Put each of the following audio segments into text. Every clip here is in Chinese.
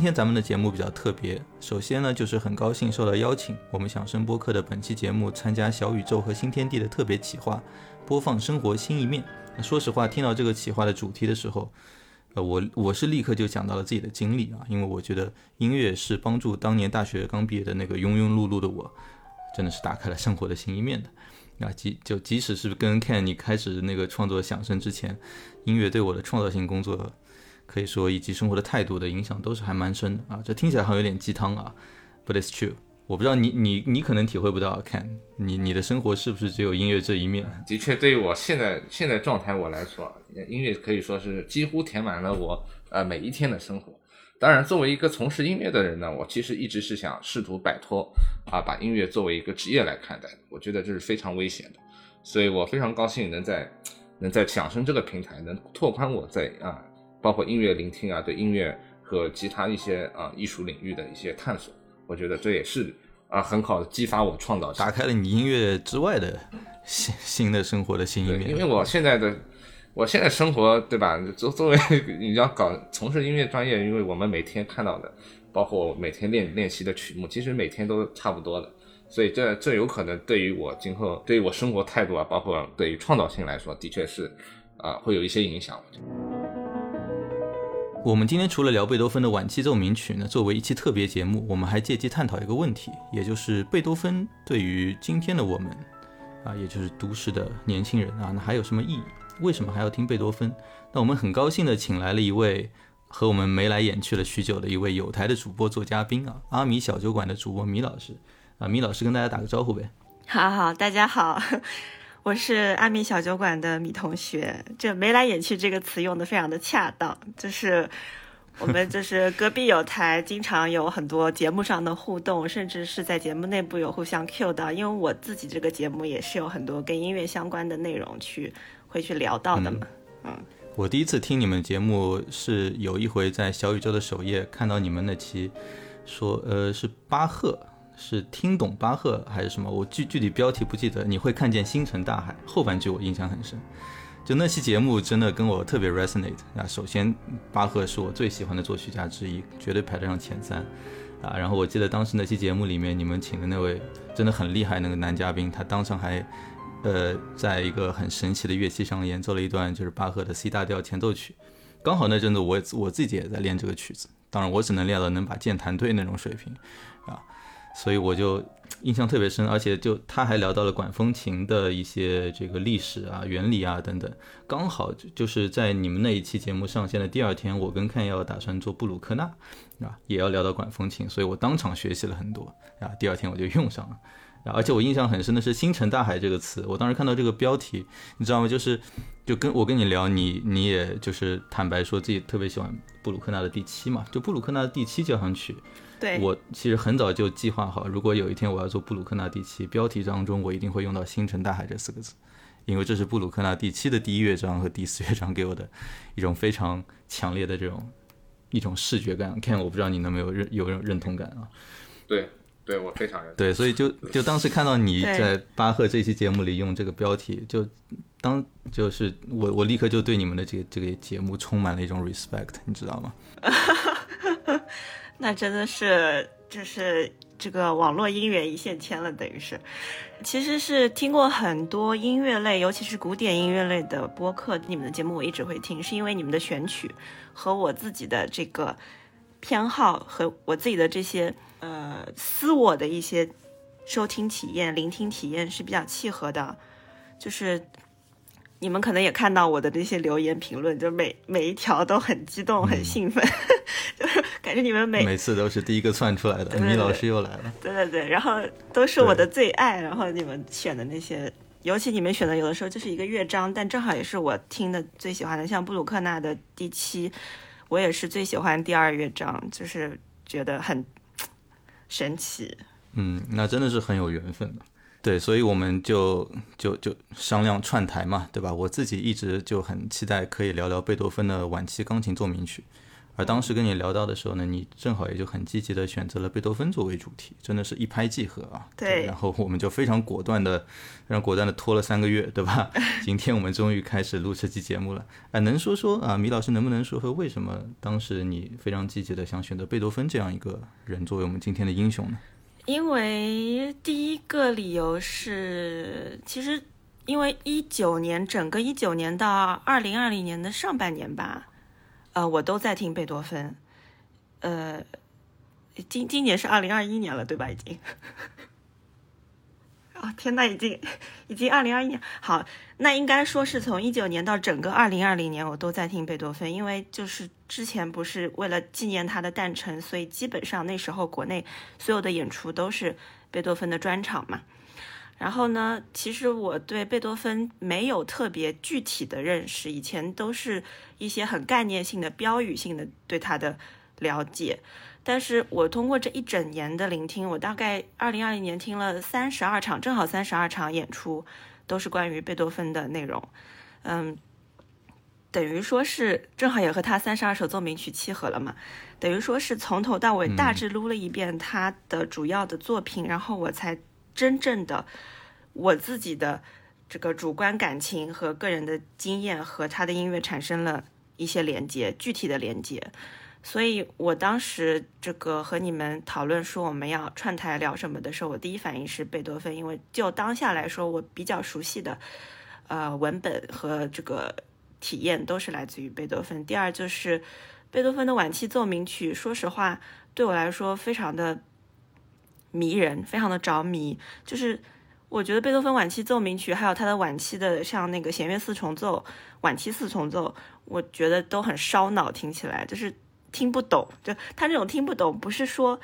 今天咱们的节目比较特别，首先呢，就是很高兴受到邀请，我们响声播客的本期节目参加小宇宙和新天地的特别企划，播放生活新一面。说实话，听到这个企划的主题的时候，呃，我我是立刻就讲到了自己的经历啊，因为我觉得音乐是帮助当年大学刚毕业的那个庸庸碌碌的我，真的是打开了生活的新一面的。啊，即就即使是跟 Ken 你开始那个创作响声之前，音乐对我的创造性工作，可以说以及生活的态度的影响都是还蛮深的啊。这听起来好像有点鸡汤啊，But it's true。我不知道你你你可能体会不到，Ken，你你的生活是不是只有音乐这一面？的确，对于我现在现在状态我来说，音乐可以说是几乎填满了我呃每一天的生活。当然，作为一个从事音乐的人呢，我其实一直是想试图摆脱啊，把音乐作为一个职业来看待。我觉得这是非常危险的，所以我非常高兴能在能在响声这个平台能拓宽我在啊，包括音乐聆听啊，对音乐和其他一些啊艺术领域的一些探索。我觉得这也是啊很好的激发我创造，打开了你音乐之外的新新的生活的新一面。因为我现在的。我现在生活对吧？作作为 你要搞从事音乐专业，因为我们每天看到的，包括每天练练习的曲目，其实每天都差不多的，所以这这有可能对于我今后对于我生活态度啊，包括对于创造性来说，的确是啊会有一些影响。我我们今天除了聊贝多芬的晚期奏鸣曲呢，作为一期特别节目，我们还借机探讨一个问题，也就是贝多芬对于今天的我们啊，也就是都市的年轻人啊，那还有什么意义？为什么还要听贝多芬？那我们很高兴的请来了一位和我们眉来眼去了许久的一位有台的主播做嘉宾啊，阿米小酒馆的主播米老师啊，米老师跟大家打个招呼呗。好好，大家好，我是阿米小酒馆的米同学。这眉来眼去这个词用的非常的恰当，就是。我们就是隔壁有台，经常有很多节目上的互动，甚至是在节目内部有互相 Q 的。因为我自己这个节目也是有很多跟音乐相关的内容去会去聊到的嘛。嗯，我第一次听你们节目是有一回在小宇宙的首页看到你们那期，说呃是巴赫，是听懂巴赫还是什么？我具具体标题不记得。你会看见星辰大海后半句我印象很深。就那期节目真的跟我特别 resonate 啊！首先，巴赫是我最喜欢的作曲家之一，绝对排得上前三啊！然后我记得当时那期节目里面你们请的那位真的很厉害那个男嘉宾，他当场还呃在一个很神奇的乐器上演奏了一段就是巴赫的 C 大调前奏曲。刚好那阵子我我自己也在练这个曲子，当然我只能练到能把键弹对那种水平，所以我就。印象特别深，而且就他还聊到了管风琴的一些这个历史啊、原理啊等等。刚好就是在你们那一期节目上线的第二天，我跟看要打算做布鲁克纳，啊，也要聊到管风琴，所以我当场学习了很多啊。第二天我就用上了，而且我印象很深的是“星辰大海”这个词，我当时看到这个标题，你知道吗？就是就跟我跟你聊，你你也就是坦白说自己特别喜欢布鲁克纳的第七嘛，就布鲁克纳的第七交响曲。我其实很早就计划好，如果有一天我要做布鲁克纳第七，标题当中我一定会用到“星辰大海”这四个字，因为这是布鲁克纳第七的第一乐章和第四乐章给我的一种非常强烈的这种一种视觉感。看，我不知道你能没有认有认认同感啊？对，对我非常认同。对，所以就就当时看到你在巴赫这期节目里用这个标题，就当就是我我立刻就对你们的这个这个节目充满了一种 respect，你知道吗？那真的是，就是这个网络音源一线牵了，等于是，其实是听过很多音乐类，尤其是古典音乐类的播客，你们的节目我一直会听，是因为你们的选曲和我自己的这个偏好和我自己的这些呃私我的一些收听体验、聆听体验是比较契合的，就是。你们可能也看到我的那些留言评论，就每每一条都很激动、很兴奋，就是感觉你们每每次都是第一个窜出来的。米老师又来了，对对对，然后都是我的最爱。然后你们选的那些，尤其你们选的有的时候就是一个乐章，但正好也是我听的最喜欢的，像布鲁克纳的第七，我也是最喜欢第二乐章，就是觉得很神奇。嗯，那真的是很有缘分的。对，所以我们就就就商量串台嘛，对吧？我自己一直就很期待可以聊聊贝多芬的晚期钢琴奏鸣曲，而当时跟你聊到的时候呢，你正好也就很积极的选择了贝多芬作为主题，真的是一拍即合啊。对然后我们就非常果断的，非常果断的拖了三个月，对吧？今天我们终于开始录这期节目了。哎，能说说啊，米老师能不能说说为什么当时你非常积极的想选择贝多芬这样一个人作为我们今天的英雄呢？因为第一个理由是，其实因为一九年整个一九年到二零二零年的上半年吧，呃，我都在听贝多芬，呃，今今年是二零二一年了，对吧？已经。哦 天呐，已经已经二零二一年，好，那应该说是从一九年到整个二零二零年，我都在听贝多芬，因为就是之前不是为了纪念他的诞辰，所以基本上那时候国内所有的演出都是贝多芬的专场嘛。然后呢，其实我对贝多芬没有特别具体的认识，以前都是一些很概念性的、标语性的对他的了解。但是我通过这一整年的聆听，我大概二零二零年听了三十二场，正好三十二场演出都是关于贝多芬的内容，嗯，等于说是正好也和他三十二首奏鸣曲契合了嘛，等于说是从头到尾大致撸了一遍他的主要的作品，然后我才真正的我自己的这个主观感情和个人的经验和他的音乐产生了一些连接，具体的连接。所以我当时这个和你们讨论说我们要串台聊什么的时候，我第一反应是贝多芬，因为就当下来说，我比较熟悉的，呃，文本和这个体验都是来自于贝多芬。第二就是贝多芬的晚期奏鸣曲，说实话对我来说非常的迷人，非常的着迷。就是我觉得贝多芬晚期奏鸣曲，还有他的晚期的像那个弦乐四重奏、晚期四重奏，我觉得都很烧脑，听起来就是。听不懂，就他这种听不懂，不是说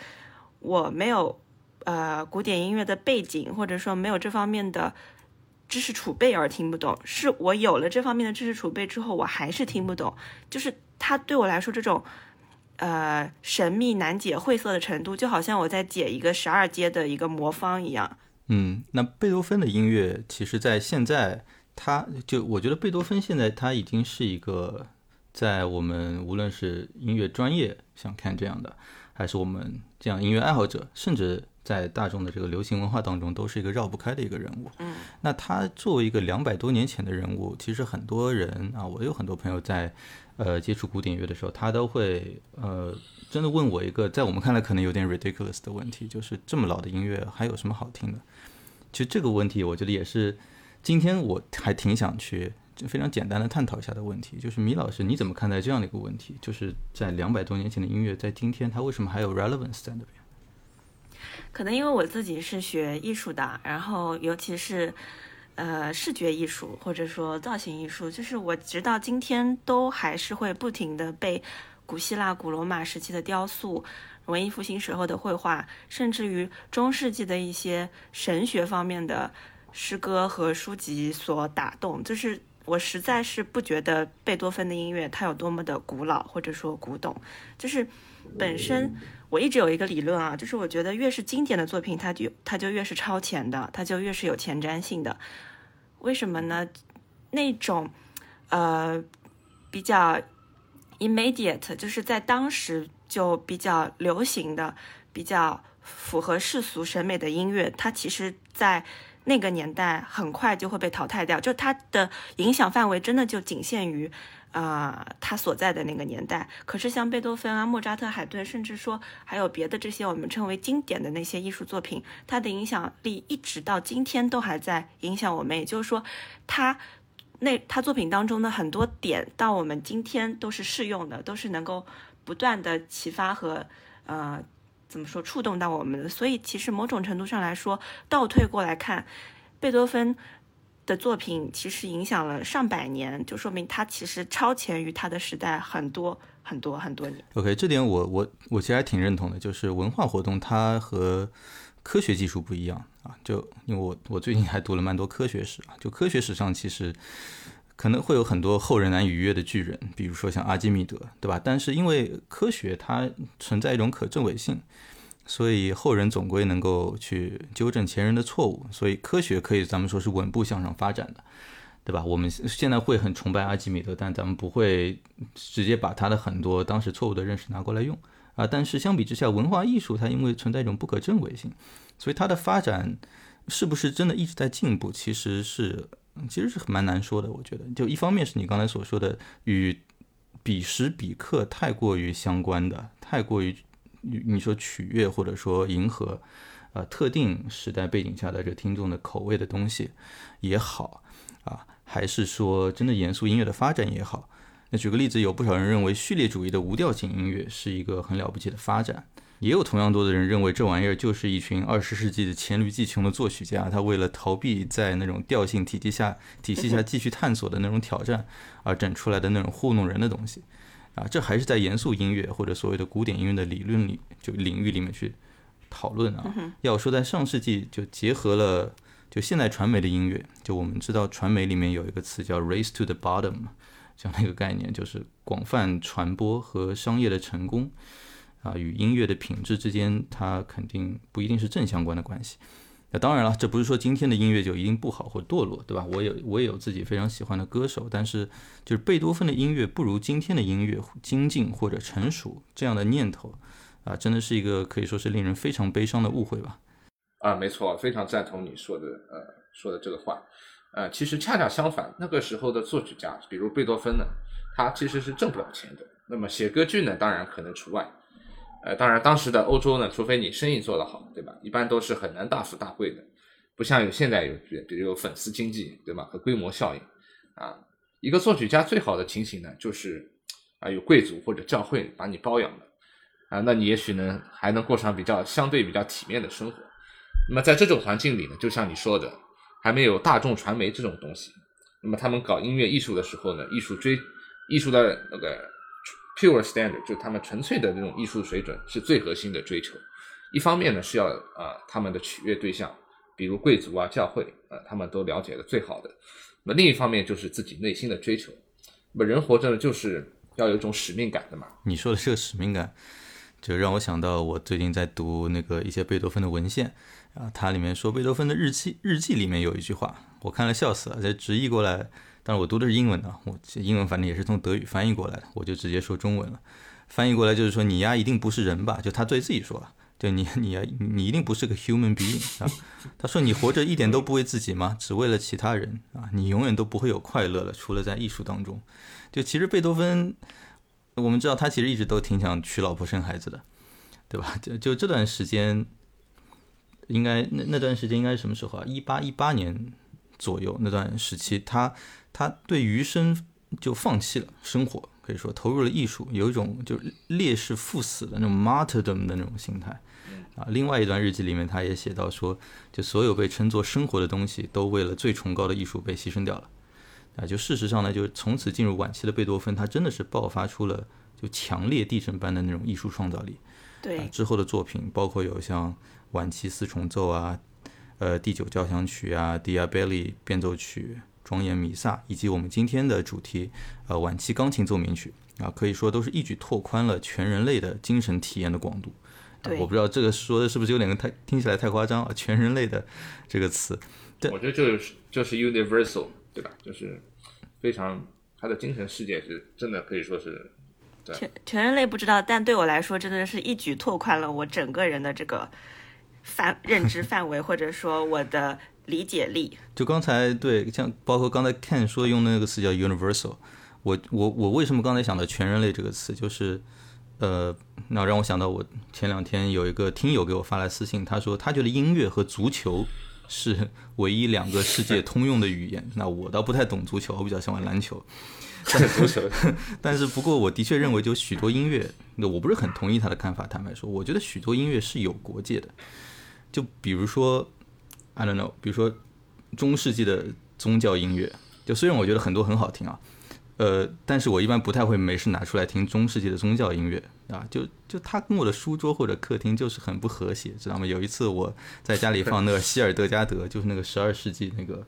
我没有呃古典音乐的背景，或者说没有这方面的知识储备而听不懂，是我有了这方面的知识储备之后，我还是听不懂。就是他对我来说这种呃神秘难解、晦涩的程度，就好像我在解一个十二阶的一个魔方一样。嗯，那贝多芬的音乐，其实在现在，他就我觉得贝多芬现在他已经是一个。在我们无论是音乐专业想看这样的，还是我们这样音乐爱好者，甚至在大众的这个流行文化当中，都是一个绕不开的一个人物。嗯，那他作为一个两百多年前的人物，其实很多人啊，我有很多朋友在呃接触古典乐的时候，他都会呃真的问我一个在我们看来可能有点 ridiculous 的问题，就是这么老的音乐还有什么好听的？其实这个问题，我觉得也是今天我还挺想去。就非常简单的探讨一下的问题，就是米老师你怎么看待这样的一个问题？就是在两百多年前的音乐，在今天它为什么还有 relevance 在那边？可能因为我自己是学艺术的，然后尤其是呃视觉艺术或者说造型艺术，就是我直到今天都还是会不停的被古希腊、古罗马时期的雕塑、文艺复兴时候的绘画，甚至于中世纪的一些神学方面的诗歌和书籍所打动，就是。我实在是不觉得贝多芬的音乐它有多么的古老或者说古董，就是本身我一直有一个理论啊，就是我觉得越是经典的作品，它就它就越是超前的，它就越是有前瞻性的。为什么呢？那种呃比较 immediate，就是在当时就比较流行的、比较符合世俗审美的音乐，它其实在。那个年代很快就会被淘汰掉，就它的影响范围真的就仅限于，啊，他所在的那个年代。可是像贝多芬啊、莫扎特、海顿，甚至说还有别的这些我们称为经典的那些艺术作品，它的影响力一直到今天都还在影响我们。也就是说，他那他作品当中的很多点，到我们今天都是适用的，都是能够不断的启发和呃。怎么说触动到我们的？所以其实某种程度上来说，倒退过来看，贝多芬的作品其实影响了上百年，就说明他其实超前于他的时代很多很多很多年。OK，这点我我我其实还挺认同的，就是文化活动它和科学技术不一样啊。就因为我我最近还读了蛮多科学史啊，就科学史上其实。可能会有很多后人难以逾越的巨人，比如说像阿基米德，对吧？但是因为科学它存在一种可证伪性，所以后人总归能够去纠正前人的错误，所以科学可以咱们说是稳步向上发展的。对吧？我们现在会很崇拜阿基米德，但咱们不会直接把他的很多当时错误的认识拿过来用啊。但是相比之下，文化艺术它因为存在一种不可证伪性，所以它的发展是不是真的一直在进步，其实是其实是蛮难说的。我觉得，就一方面是你刚才所说的与彼时彼刻太过于相关的，太过于你说取悦或者说迎合呃特定时代背景下的这听众的口味的东西也好啊。还是说真的严肃音乐的发展也好，那举个例子，有不少人认为序列主义的无调性音乐是一个很了不起的发展，也有同样多的人认为这玩意儿就是一群二十世纪的黔驴技穷的作曲家，他为了逃避在那种调性体系下体系下继续探索的那种挑战而整出来的那种糊弄人的东西，啊，这还是在严肃音乐或者所谓的古典音乐的理论里就领域里面去讨论啊。要说在上世纪就结合了。就现代传媒的音乐，就我们知道，传媒里面有一个词叫 “race to the bottom”，这样的一个概念，就是广泛传播和商业的成功啊，与音乐的品质之间，它肯定不一定是正相关的关系。那当然了，这不是说今天的音乐就一定不好或堕落，对吧？我有我也有自己非常喜欢的歌手，但是就是贝多芬的音乐不如今天的音乐精进或者成熟这样的念头啊，真的是一个可以说是令人非常悲伤的误会吧。啊，没错，非常赞同你说的，呃，说的这个话，呃，其实恰恰相反，那个时候的作曲家，比如贝多芬呢，他其实是挣不了钱的。那么写歌剧呢，当然可能除外。呃，当然当时的欧洲呢，除非你生意做得好，对吧？一般都是很难大富大贵的，不像有现在有，比如有粉丝经济，对吧？和规模效应。啊，一个作曲家最好的情形呢，就是啊，有贵族或者教会把你包养的，啊，那你也许呢，还能过上比较相对比较体面的生活。那么在这种环境里呢，就像你说的，还没有大众传媒这种东西。那么他们搞音乐艺术的时候呢，艺术追艺术的那个 pure standard，就他们纯粹的那种艺术水准是最核心的追求。一方面呢是要啊他们的取悦对象，比如贵族啊、教会啊，他们都了解的最好的。那另一方面就是自己内心的追求。那么人活着呢就是要有一种使命感的嘛。你说的这个使命感，就让我想到我最近在读那个一些贝多芬的文献。啊，它里面说贝多芬的日记，日记里面有一句话，我看了笑死了。这直译过来，但是我读的是英文的，我英文反正也是从德语翻译过来的，我就直接说中文了。翻译过来就是说，你呀一定不是人吧？就他对自己说了，就你 你呀，你一定不是个 human being 啊。他说你活着一点都不为自己吗？只为了其他人啊？你永远都不会有快乐了，除了在艺术当中。就其实贝多芬，我们知道他其实一直都挺想娶老婆生孩子的，对吧？就就这段时间。应该那那段时间应该是什么时候啊？一八一八年左右那段时期，他他对余生就放弃了生活，可以说投入了艺术，有一种就烈士赴死的那种 martyrdom 的那种心态啊。另外一段日记里面，他也写到说，就所有被称作生活的东西，都为了最崇高的艺术被牺牲掉了啊。就事实上呢，就从此进入晚期的贝多芬，他真的是爆发出了就强烈地震般的那种艺术创造力。对，之后的作品包括有像。晚期四重奏啊，呃，第九交响曲啊，Diabelli 变奏曲、庄严弥撒，以及我们今天的主题，呃，晚期钢琴奏鸣曲啊，可以说都是一举拓宽了全人类的精神体验的广度。对，我不知道这个说的是不是有点太听起来太夸张啊？全人类的这个词，对，我觉得就是就是 universal，对吧？就是非常他的精神世界是真的可以说是全全人类不知道，但对我来说，真的是一举拓宽了我整个人的这个。范认知范围，或者说我的理解力，就刚才对，像包括刚才 Ken 说用的那个词叫 universal，我我我为什么刚才想到全人类这个词，就是呃，那让我想到我前两天有一个听友给我发来私信，他说他觉得音乐和足球是唯一两个世界通用的语言。那我倒不太懂足球，我比较喜欢篮球。足球，但是不过我的确认为，就许多音乐，那我不是很同意他的看法。坦白说，我觉得许多音乐是有国界的。就比如说，I don't know，比如说中世纪的宗教音乐，就虽然我觉得很多很好听啊，呃，但是我一般不太会没事拿出来听中世纪的宗教音乐啊，就就他跟我的书桌或者客厅就是很不和谐，知道吗？有一次我在家里放那个希尔德加德，就是那个十二世纪那个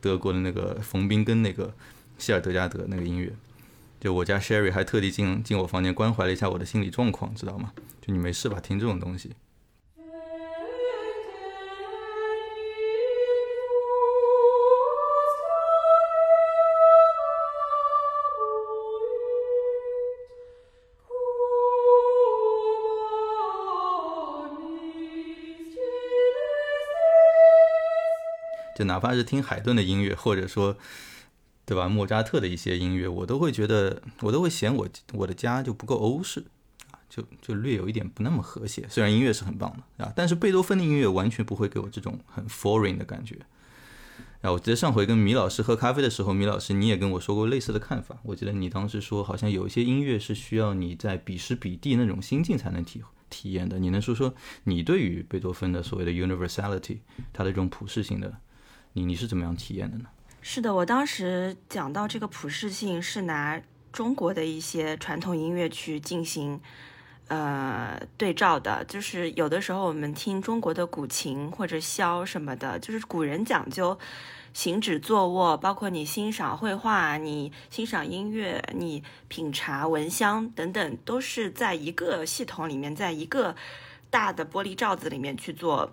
德国的那个冯宾根那个希尔德加德那个音乐，就我家 Sherry 还特地进进我房间关怀了一下我的心理状况，知道吗？就你没事吧？听这种东西。就哪怕是听海顿的音乐，或者说，对吧，莫扎特的一些音乐，我都会觉得，我都会嫌我我的家就不够欧式啊，就就略有一点不那么和谐。虽然音乐是很棒的啊，但是贝多芬的音乐完全不会给我这种很 foreign 的感觉。啊，我记得上回跟米老师喝咖啡的时候，米老师你也跟我说过类似的看法。我记得你当时说，好像有一些音乐是需要你在彼时彼地那种心境才能体体验的。你能说说你对于贝多芬的所谓的 universality，它的这种普适性的，你你是怎么样体验的呢？是的，我当时讲到这个普适性，是拿中国的一些传统音乐去进行。呃，对照的，就是有的时候我们听中国的古琴或者箫什么的，就是古人讲究行止坐卧，包括你欣赏绘画、你欣赏音乐、你品茶闻香等等，都是在一个系统里面，在一个大的玻璃罩子里面去做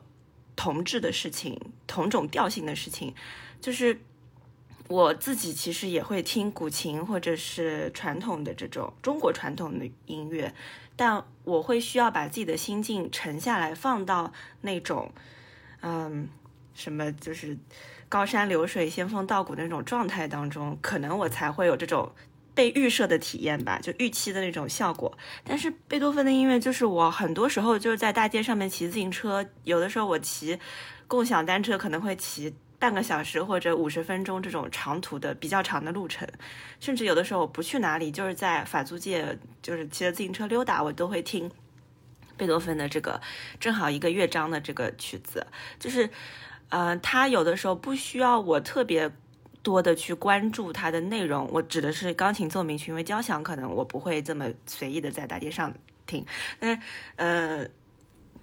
同质的事情、同种调性的事情。就是我自己其实也会听古琴或者是传统的这种中国传统的音乐。但我会需要把自己的心境沉下来，放到那种，嗯，什么就是高山流水、仙风道骨的那种状态当中，可能我才会有这种被预设的体验吧，就预期的那种效果。但是贝多芬的音乐，就是我很多时候就是在大街上面骑自行车，有的时候我骑共享单车可能会骑。半个小时或者五十分钟这种长途的比较长的路程，甚至有的时候我不去哪里，就是在法租界，就是骑着自行车溜达，我都会听贝多芬的这个正好一个乐章的这个曲子。就是，呃，他有的时候不需要我特别多的去关注它的内容。我指的是钢琴奏鸣曲，因为交响可能我不会这么随意的在大街上听。但是，呃，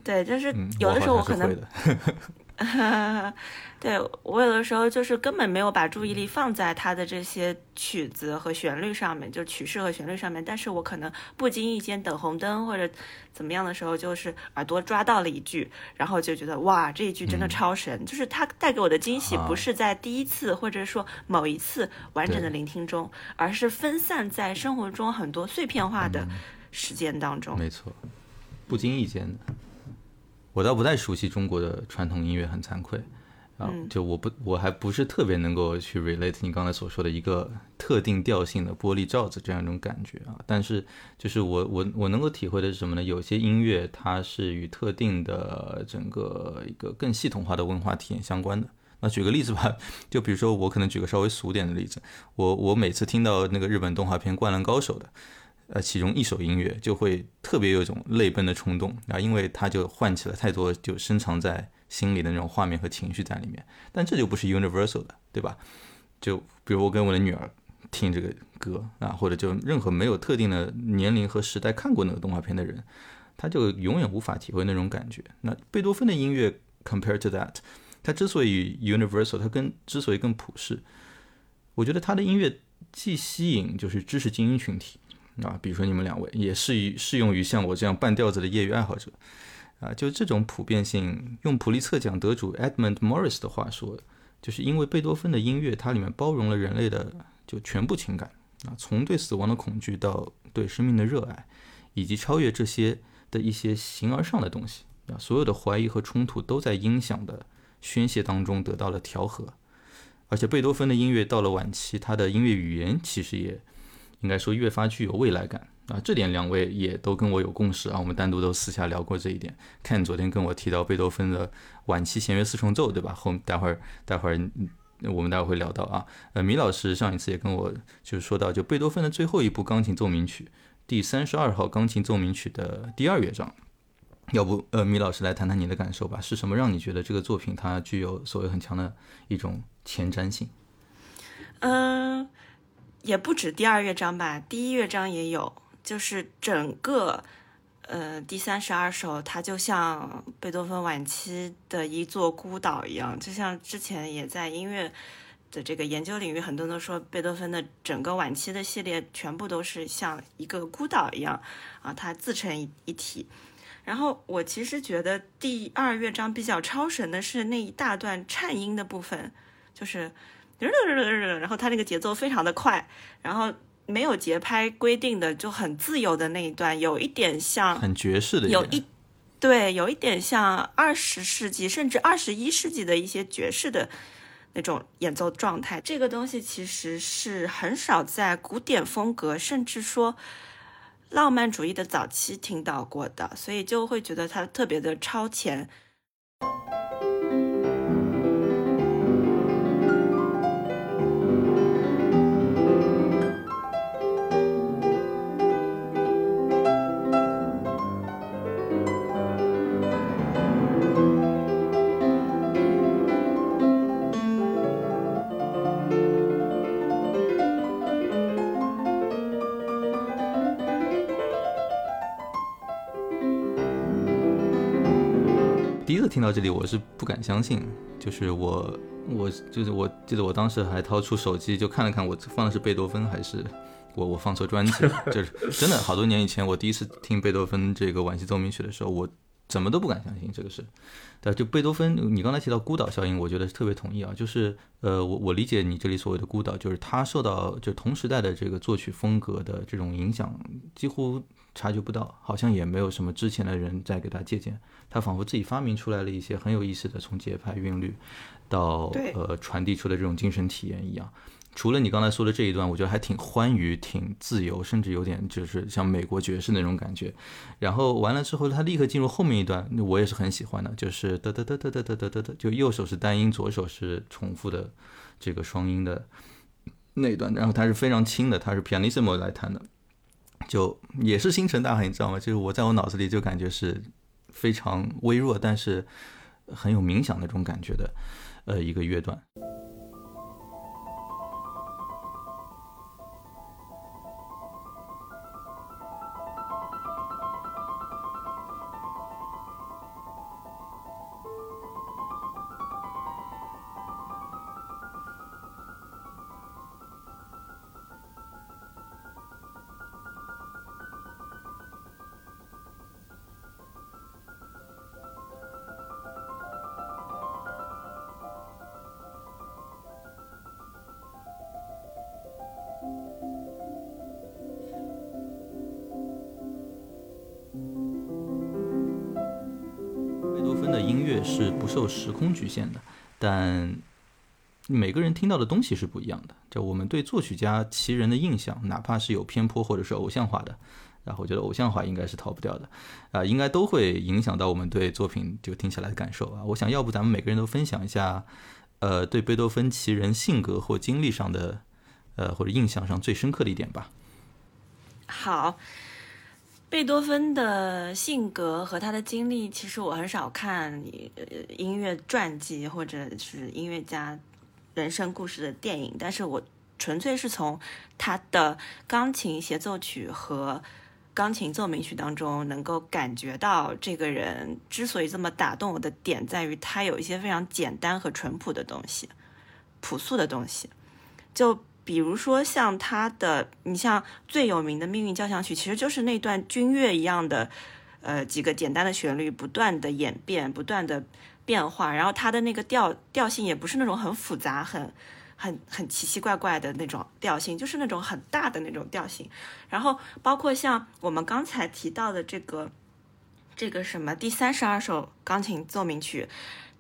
对，就是有的时候我可能。对我有的时候就是根本没有把注意力放在他的这些曲子和旋律上面，就曲式和旋律上面。但是我可能不经意间等红灯或者怎么样的时候，就是耳朵抓到了一句，然后就觉得哇，这一句真的超神。就是他带给我的惊喜，不是在第一次或者说某一次完整的聆听中，而是分散在生活中很多碎片化的时间当中。没错，不经意间的。我倒不太熟悉中国的传统音乐，很惭愧啊，就我不我还不是特别能够去 relate 你刚才所说的一个特定调性的玻璃罩子这样一种感觉啊。但是就是我我我能够体会的是什么呢？有些音乐它是与特定的整个一个更系统化的文化体验相关的。那举个例子吧，就比如说我可能举个稍微俗点的例子，我我每次听到那个日本动画片《灌篮高手》的。呃，其中一首音乐就会特别有一种泪奔的冲动啊，因为它就唤起了太多就深藏在心里的那种画面和情绪在里面。但这就不是 universal 的，对吧？就比如我跟我的女儿听这个歌啊，或者就任何没有特定的年龄和时代看过那个动画片的人，他就永远无法体会那种感觉。那贝多芬的音乐 compared to that，他之所以 universal，他跟之所以更普世，我觉得他的音乐既吸引就是知识精英群体。啊，比如说你们两位也适于适用于像我这样半吊子的业余爱好者，啊，就这种普遍性，用普利策奖得主 Edmund Morris 的话说，就是因为贝多芬的音乐，它里面包容了人类的就全部情感。啊，从对死亡的恐惧到对生命的热爱，以及超越这些的一些形而上的东西。啊，所有的怀疑和冲突都在音响的宣泄当中得到了调和，而且贝多芬的音乐到了晚期，他的音乐语言其实也。应该说越发具有未来感啊，这点两位也都跟我有共识啊。我们单独都私下聊过这一点。看昨天跟我提到贝多芬的晚期弦乐四重奏，对吧？后待会儿待会儿我们待会儿会聊到啊。呃，米老师上一次也跟我就是说到，就贝多芬的最后一部钢琴奏鸣曲第三十二号钢琴奏鸣曲的第二乐章，要不呃，米老师来谈谈你的感受吧？是什么让你觉得这个作品它具有所谓很强的一种前瞻性？嗯。也不止第二乐章吧，第一乐章也有，就是整个，呃，第三十二首，它就像贝多芬晚期的一座孤岛一样，就像之前也在音乐的这个研究领域，很多人都说贝多芬的整个晚期的系列全部都是像一个孤岛一样，啊，它自成一一体。然后我其实觉得第二乐章比较超神的是那一大段颤音的部分，就是。然后他那个节奏非常的快，然后没有节拍规定的就很自由的那一段，有一点像很爵士的，有一对，有一点像二十世纪甚至二十一世纪的一些爵士的那种演奏状态。这个东西其实是很少在古典风格，甚至说浪漫主义的早期听到过的，所以就会觉得它特别的超前。听到这里，我是不敢相信，就是我，我就是我记得我当时还掏出手机就看了看，我放的是贝多芬还是我我放错专辑了，就是真的好多年以前，我第一次听贝多芬这个晚期奏鸣曲的时候，我怎么都不敢相信这个事。对，就贝多芬，你刚才提到孤岛效应，我觉得是特别同意啊。就是呃，我我理解你这里所谓的孤岛，就是他受到就同时代的这个作曲风格的这种影响，几乎察觉不到，好像也没有什么之前的人在给他借鉴，他仿佛自己发明出来了一些很有意思的从节拍韵律到呃传递出的这种精神体验一样。除了你刚才说的这一段，我觉得还挺欢愉、挺自由，甚至有点就是像美国爵士那种感觉。然后完了之后，他立刻进入后面一段，我也是很喜欢的，就是哒哒哒哒哒哒哒哒哒，就右手是单音，左手是重复的这个双音的那一段。然后它是非常轻的，它是 pianissimo 来弹的，就也是星辰大海，你知道吗？就是我在我脑子里就感觉是非常微弱，但是很有冥想那种感觉的，呃，一个乐段。空局限的，但每个人听到的东西是不一样的。就我们对作曲家其人的印象，哪怕是有偏颇或者是偶像化的，然后我觉得偶像化应该是逃不掉的，啊，应该都会影响到我们对作品就听起来的感受啊。我想要不咱们每个人都分享一下，呃，对贝多芬其人性格或经历上的，呃，或者印象上最深刻的一点吧。好。贝多芬的性格和他的经历，其实我很少看音乐传记或者是音乐家人生故事的电影，但是我纯粹是从他的钢琴协奏曲和钢琴奏鸣曲当中，能够感觉到这个人之所以这么打动我的点，在于他有一些非常简单和淳朴的东西，朴素的东西，就。比如说像他的，你像最有名的命运交响曲，其实就是那段军乐一样的，呃，几个简单的旋律不断的演变，不断的变化，然后它的那个调调性也不是那种很复杂、很很很奇奇怪怪的那种调性，就是那种很大的那种调性。然后包括像我们刚才提到的这个这个什么第三十二首钢琴奏鸣曲。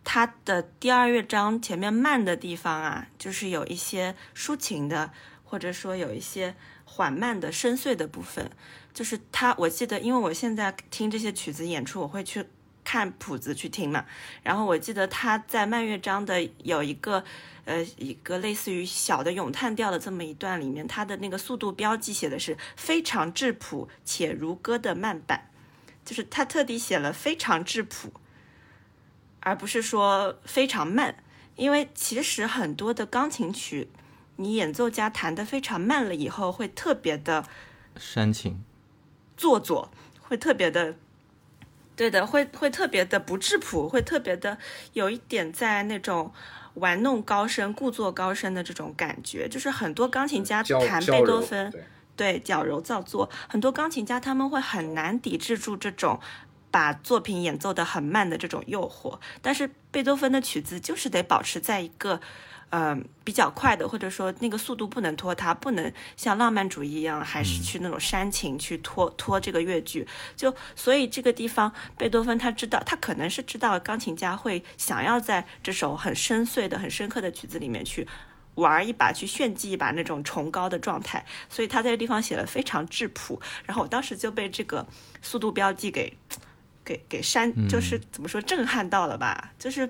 它的第二乐章前面慢的地方啊，就是有一些抒情的，或者说有一些缓慢的深邃的部分。就是它，我记得，因为我现在听这些曲子演出，我会去看谱子去听嘛。然后我记得他在慢乐章的有一个，呃，一个类似于小的咏叹调的这么一段里面，它的那个速度标记写的是非常质朴且如歌的慢板，就是他特地写了非常质朴。而不是说非常慢，因为其实很多的钢琴曲，你演奏家弹得非常慢了以后，会特别的煽情、做作，会特别的，对的，会会特别的不质朴，会特别的有一点在那种玩弄高深、故作高深的这种感觉。就是很多钢琴家弹贝多芬，对矫揉造作，很多钢琴家他们会很难抵制住这种。把作品演奏得很慢的这种诱惑。但是贝多芬的曲子就是得保持在一个。嗯，比较快的，或者说那个速度不能拖沓，不能像浪漫主义一样，还是去那种煽情去拖拖这个乐句。就所以这个地方，贝多芬他知道，他可能是知道钢琴家会想要在这首很深邃的、很深刻的曲子里面去玩一把，去炫技一把那种崇高的状态。所以他在这地方写了非常质朴。然后我当时就被这个速度标记给给给删，就是怎么说震撼到了吧？就是。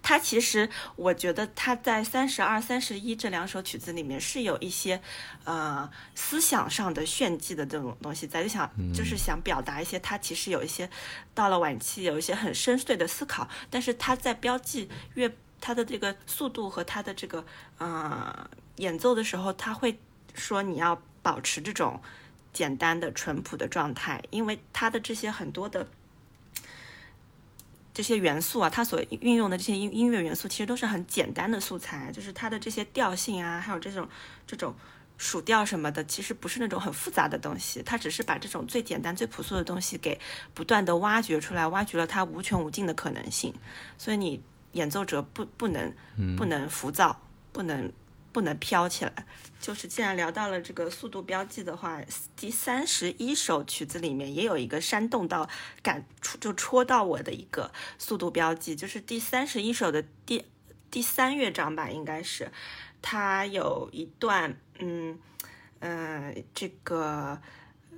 他其实，我觉得他在三十二、三十一这两首曲子里面是有一些，呃，思想上的炫技的这种东西在，就想就是想表达一些他其实有一些到了晚期有一些很深邃的思考，但是他在标记乐他的这个速度和他的这个呃演奏的时候，他会说你要保持这种简单的淳朴的状态，因为他的这些很多的。这些元素啊，它所运用的这些音音乐元素，其实都是很简单的素材，就是它的这些调性啊，还有这种这种属调什么的，其实不是那种很复杂的东西，它只是把这种最简单、最朴素的东西给不断的挖掘出来，挖掘了它无穷无尽的可能性。所以你演奏者不不能不能浮躁，不能。不能飘起来。就是既然聊到了这个速度标记的话，第三十一首曲子里面也有一个煽动到感触就戳到我的一个速度标记，就是第三十一首的第第三乐章吧，应该是它有一段嗯呃这个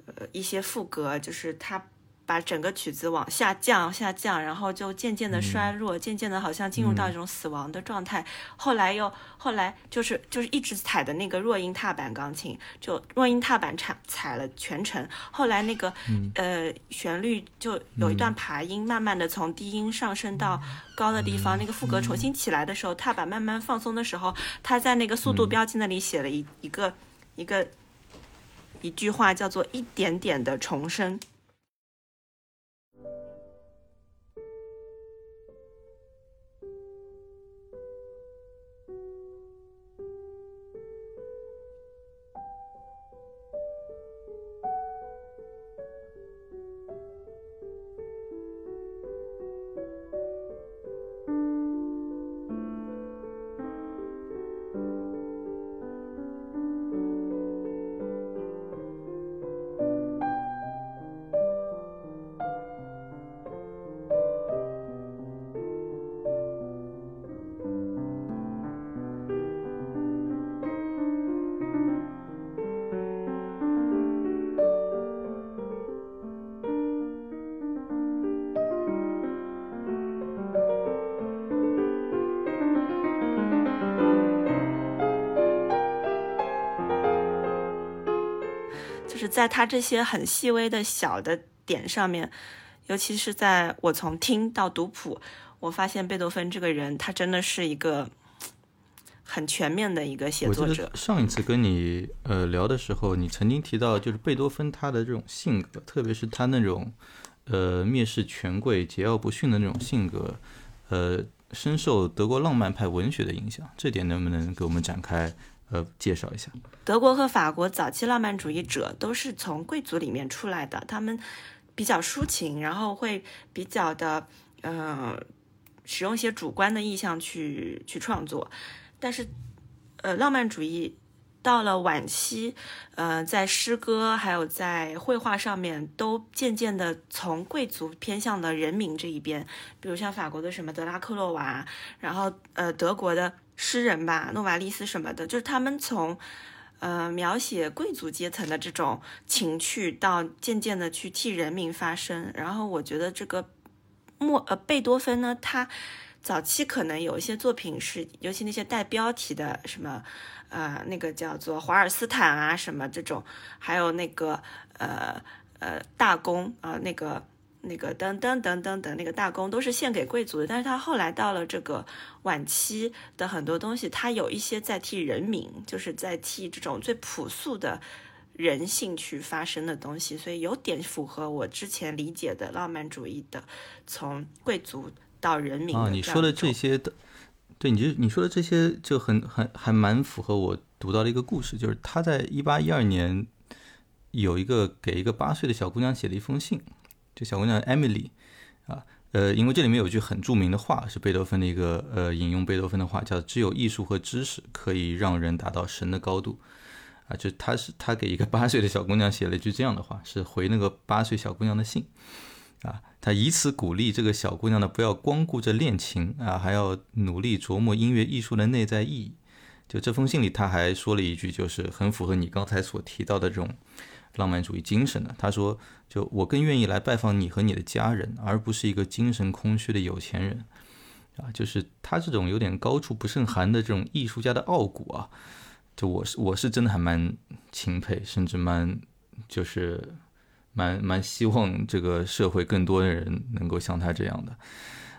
呃一些副歌，就是它。把整个曲子往下降，下降，然后就渐渐的衰弱，渐渐的好像进入到一种死亡的状态。后来又后来就是就是一直踩的那个弱音踏板钢琴，就弱音踏板踩踩了全程。后来那个呃旋律就有一段爬音，慢慢的从低音上升到高的地方。那个副歌重新起来的时候，踏板慢慢放松的时候，他在那个速度标记那里写了一一个一个一句话，叫做一点点的重生。在他这些很细微的小的点上面，尤其是在我从听到读谱，我发现贝多芬这个人，他真的是一个很全面的一个写作者。上一次跟你呃聊的时候，你曾经提到，就是贝多芬他的这种性格，特别是他那种呃蔑视权贵、桀骜不驯的那种性格，呃，深受德国浪漫派文学的影响。这点能不能给我们展开？呃，介绍一下，德国和法国早期浪漫主义者都是从贵族里面出来的，他们比较抒情，然后会比较的，呃，使用一些主观的意象去去创作，但是，呃，浪漫主义到了晚期，呃，在诗歌还有在绘画上面，都渐渐的从贵族偏向了人民这一边，比如像法国的什么德拉克洛瓦，然后呃，德国的。诗人吧，诺瓦利斯什么的，就是他们从，呃，描写贵族阶层的这种情趣，到渐渐的去替人民发声。然后我觉得这个莫呃贝多芬呢，他早期可能有一些作品是，尤其那些带标题的，什么呃那个叫做华尔斯坦啊什么这种，还有那个呃呃大公啊那个。那个等等等等等那个大功都是献给贵族的，但是他后来到了这个晚期的很多东西，他有一些在替人民，就是在替这种最朴素的人性去发声的东西，所以有点符合我之前理解的浪漫主义的从贵族到人民啊。你说的这些的，对，你就你说的这些就很很还蛮符合我读到的一个故事，就是他在一八一二年有一个给一个八岁的小姑娘写了一封信。这小姑娘 Emily 啊，呃，因为这里面有句很著名的话，是贝多芬的一个呃引用贝多芬的话，叫“只有艺术和知识可以让人达到神的高度”。啊，就他是他给一个八岁的小姑娘写了一句这样的话，是回那个八岁小姑娘的信。啊，他以此鼓励这个小姑娘呢，不要光顾着练琴啊，还要努力琢磨音乐艺术的内在意义。就这封信里，他还说了一句，就是很符合你刚才所提到的这种浪漫主义精神的。他说：“就我更愿意来拜访你和你的家人，而不是一个精神空虚的有钱人。”啊，就是他这种有点高处不胜寒的这种艺术家的傲骨啊，就我是我是真的还蛮钦佩，甚至蛮就是。蛮蛮希望这个社会更多的人能够像他这样的，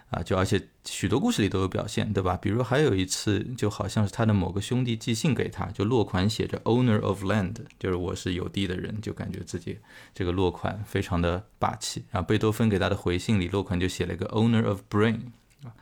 啊，就而且许多故事里都有表现，对吧？比如还有一次，就好像是他的某个兄弟寄信给他，就落款写着 “owner of land”，就是我是有地的人，就感觉自己这个落款非常的霸气。然后贝多芬给他的回信里，落款就写了一个 “owner of brain”，啊。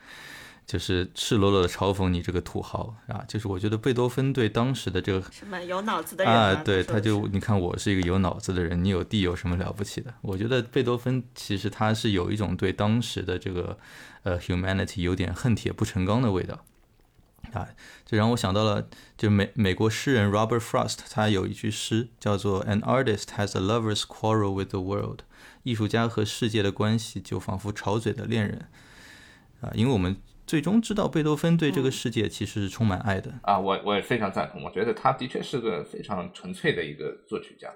就是赤裸裸的嘲讽你这个土豪啊！就是我觉得贝多芬对当时的这个什么有脑子的人啊，对，他就你看我是一个有脑子的人，你有地有什么了不起的？我觉得贝多芬其实他是有一种对当时的这个呃 humanity 有点恨铁不成钢的味道啊！这让我想到了，就美美国诗人 Robert Frost，他有一句诗叫做 “An artist has a lover's quarrel with the world”，艺术家和世界的关系就仿佛吵嘴的恋人啊，因为我们。最终知道贝多芬对这个世界其实是充满爱的啊，我我也非常赞同。我觉得他的确是个非常纯粹的一个作曲家。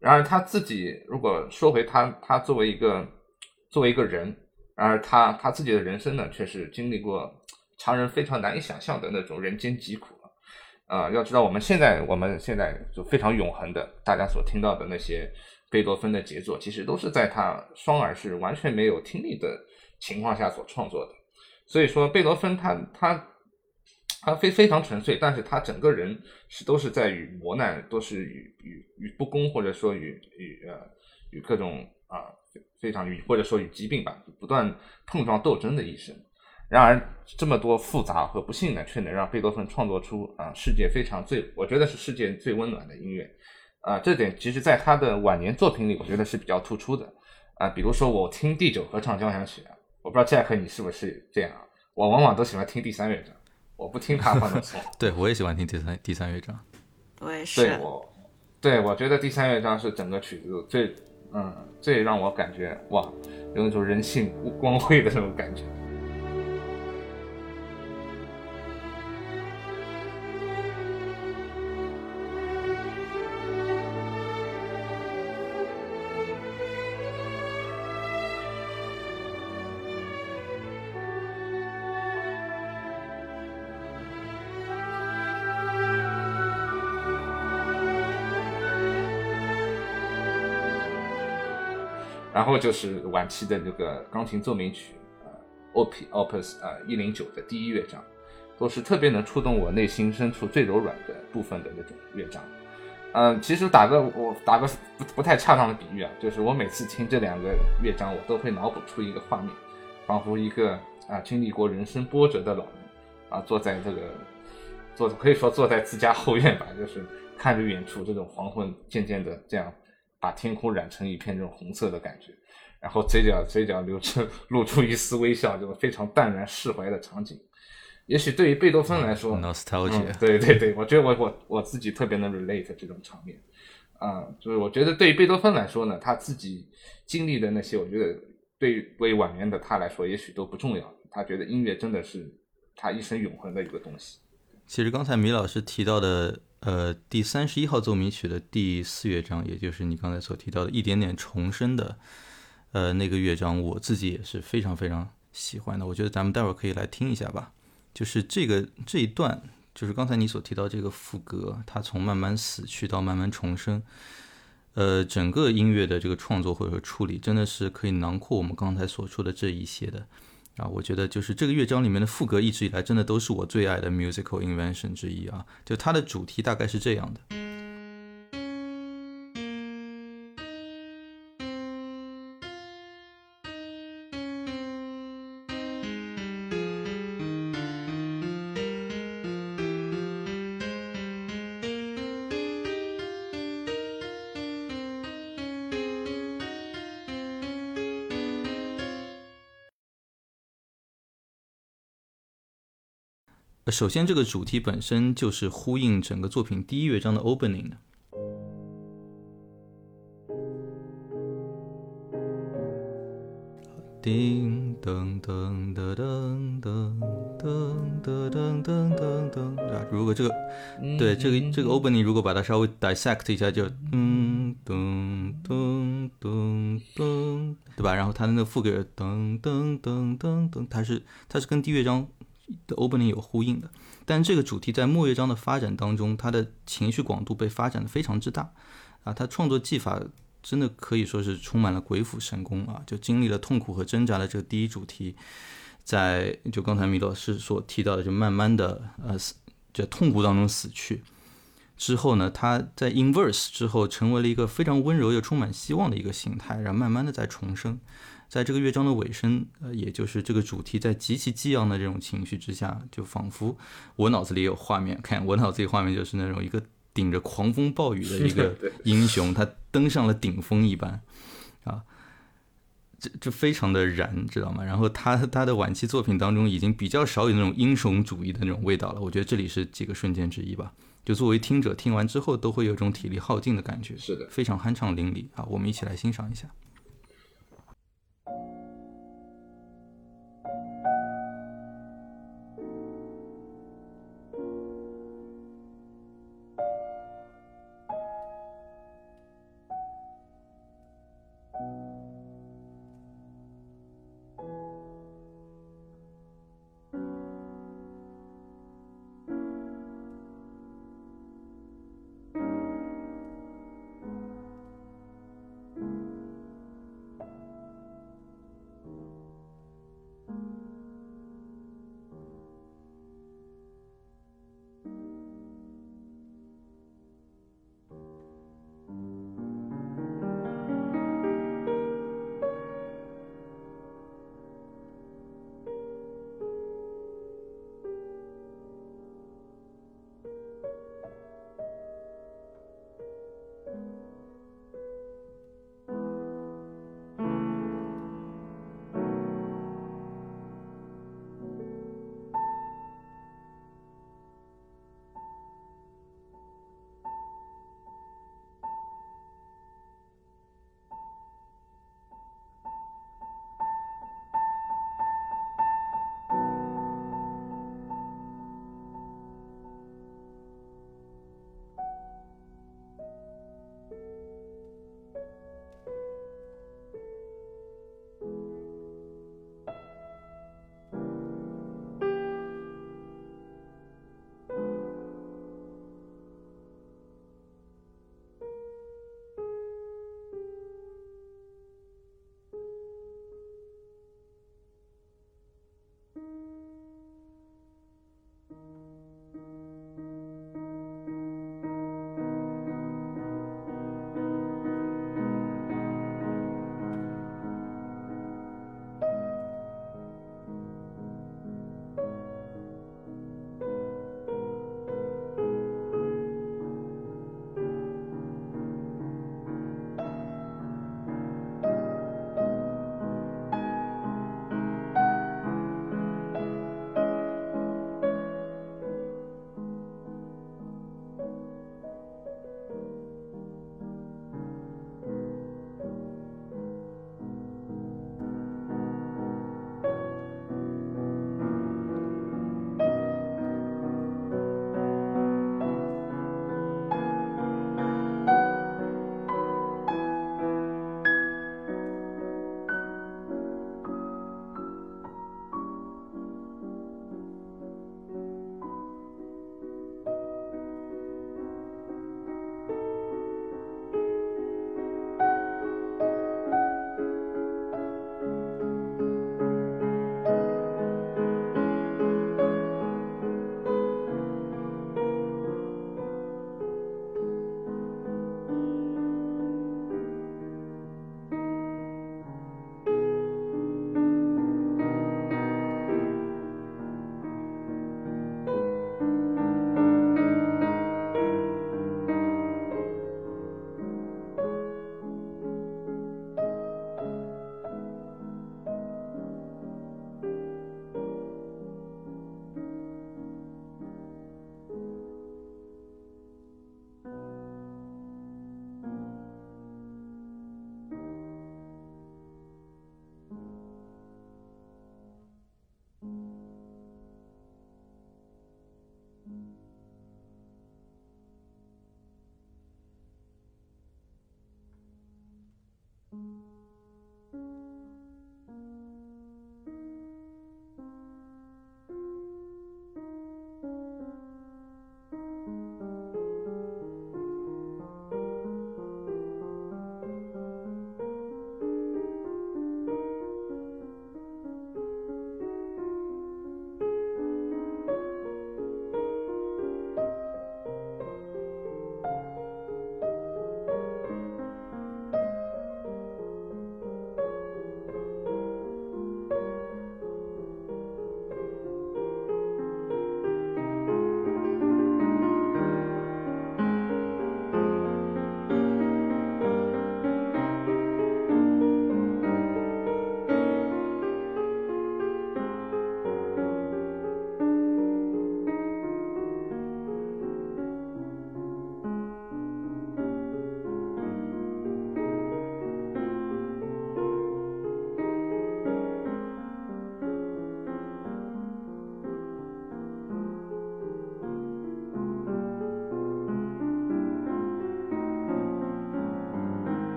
然而他自己如果说回他，他作为一个作为一个人，然而他他自己的人生呢，却是经历过常人非常难以想象的那种人间疾苦啊，要知道我们现在我们现在就非常永恒的，大家所听到的那些贝多芬的杰作，其实都是在他双耳是完全没有听力的情况下所创作的。所以说，贝多芬他他他非非常纯粹，但是他整个人是都是在与磨难，都是与与与不公，或者说与与呃与各种啊非常与或者说与疾病吧，不断碰撞斗争的一生。然而这么多复杂和不幸呢，却能让贝多芬创作出啊世界非常最，我觉得是世界最温暖的音乐啊。这点其实在他的晚年作品里，我觉得是比较突出的啊。比如说我听第九合唱交响曲啊。我不知道 Jack 你是不是这样啊？我往往都喜欢听第三乐章，我不听他换的错。对我也喜欢听第三第三乐章。我也是。对我，对我觉得第三乐章是整个曲子最嗯最让我感觉哇，有那种人性光辉的那种感觉。然后就是晚期的这个钢琴奏鸣曲，呃，Op Opus 呃一零九的第一乐章，都是特别能触动我内心深处最柔软的部分的那种乐章。嗯，其实打个我打个不不太恰当的比喻啊，就是我每次听这两个乐章，我都会脑补出一个画面，仿佛一个啊经历过人生波折的老人啊，坐在这个坐可以说坐在自家后院吧，就是看着远处这种黄昏渐渐的这样。把天空染成一片这种红色的感觉，然后嘴角嘴角流出露出一丝微笑，这种非常淡然释怀的场景。也许对于贝多芬来说，nostalgia，对对对，我觉得我我我自己特别能 relate 这种场面啊，就是我觉得对于贝多芬来说呢，他自己经历的那些，我觉得对为晚年的他来说，也许都不重要。他觉得音乐真的是他一生永恒的一个东西。其实刚才米老师提到的。呃，第三十一号奏鸣曲的第四乐章，也就是你刚才所提到的一点点重生的，呃，那个乐章，我自己也是非常非常喜欢的。我觉得咱们待会儿可以来听一下吧。就是这个这一段，就是刚才你所提到这个副歌，它从慢慢死去到慢慢重生，呃，整个音乐的这个创作或者说处理，真的是可以囊括我们刚才所说的这一些的。啊，我觉得就是这个乐章里面的副歌，一直以来真的都是我最爱的 musical invention 之一啊。就它的主题大概是这样的。首先，这个主题本身就是呼应整个作品第一乐章的 opening 的。叮噔噔噔噔噔噔噔噔噔噔？如果这个，对这个这个 opening，如果把它稍微 dissect 一下，就噔噔噔噔噔，对吧？然后它的那个副歌噔噔噔噔噔，它是它是跟第一乐章的 opening 有呼应的。但这个主题在末乐章的发展当中，它的情绪广度被发展的非常之大啊，它创作技法。真的可以说是充满了鬼斧神工啊！就经历了痛苦和挣扎的这个第一主题，在就刚才米老师所提到的，就慢慢的呃死，在痛苦当中死去之后呢，他在 inverse 之后成为了一个非常温柔又充满希望的一个形态，然后慢慢的在重生，在这个乐章的尾声，呃，也就是这个主题在极其激昂的这种情绪之下，就仿佛我脑子里有画面，看我脑子里画面就是那种一个。顶着狂风暴雨的一个英雄，他登上了顶峰一般，啊，这这非常的燃，知道吗？然后他他的晚期作品当中已经比较少有那种英雄主义的那种味道了。我觉得这里是几个瞬间之一吧。就作为听者听完之后，都会有种体力耗尽的感觉，是的，非常酣畅淋漓啊！我们一起来欣赏一下。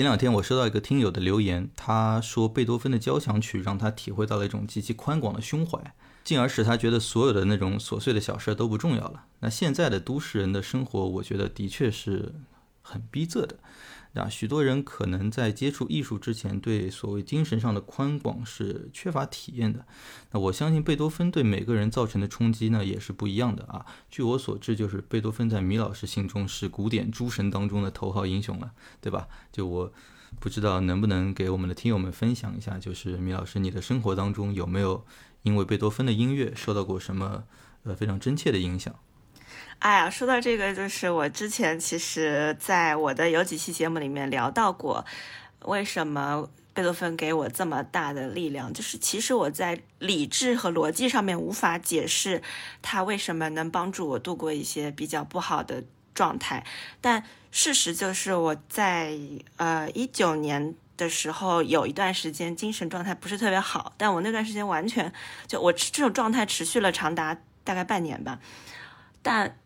前两天我收到一个听友的留言，他说贝多芬的交响曲让他体会到了一种极其宽广的胸怀，进而使他觉得所有的那种琐碎的小事都不重要了。那现在的都市人的生活，我觉得的确是很逼仄的。啊，许多人可能在接触艺术之前，对所谓精神上的宽广是缺乏体验的。那我相信贝多芬对每个人造成的冲击呢，也是不一样的啊。据我所知，就是贝多芬在米老师心中是古典诸神当中的头号英雄了，对吧？就我不知道能不能给我们的听友们分享一下，就是米老师，你的生活当中有没有因为贝多芬的音乐受到过什么呃非常真切的影响？哎呀，说到这个，就是我之前其实在我的有几期节目里面聊到过，为什么贝多芬给我这么大的力量？就是其实我在理智和逻辑上面无法解释他为什么能帮助我度过一些比较不好的状态，但事实就是我在呃一九年的时候有一段时间精神状态不是特别好，但我那段时间完全就我这种状态持续了长达大概半年吧，但。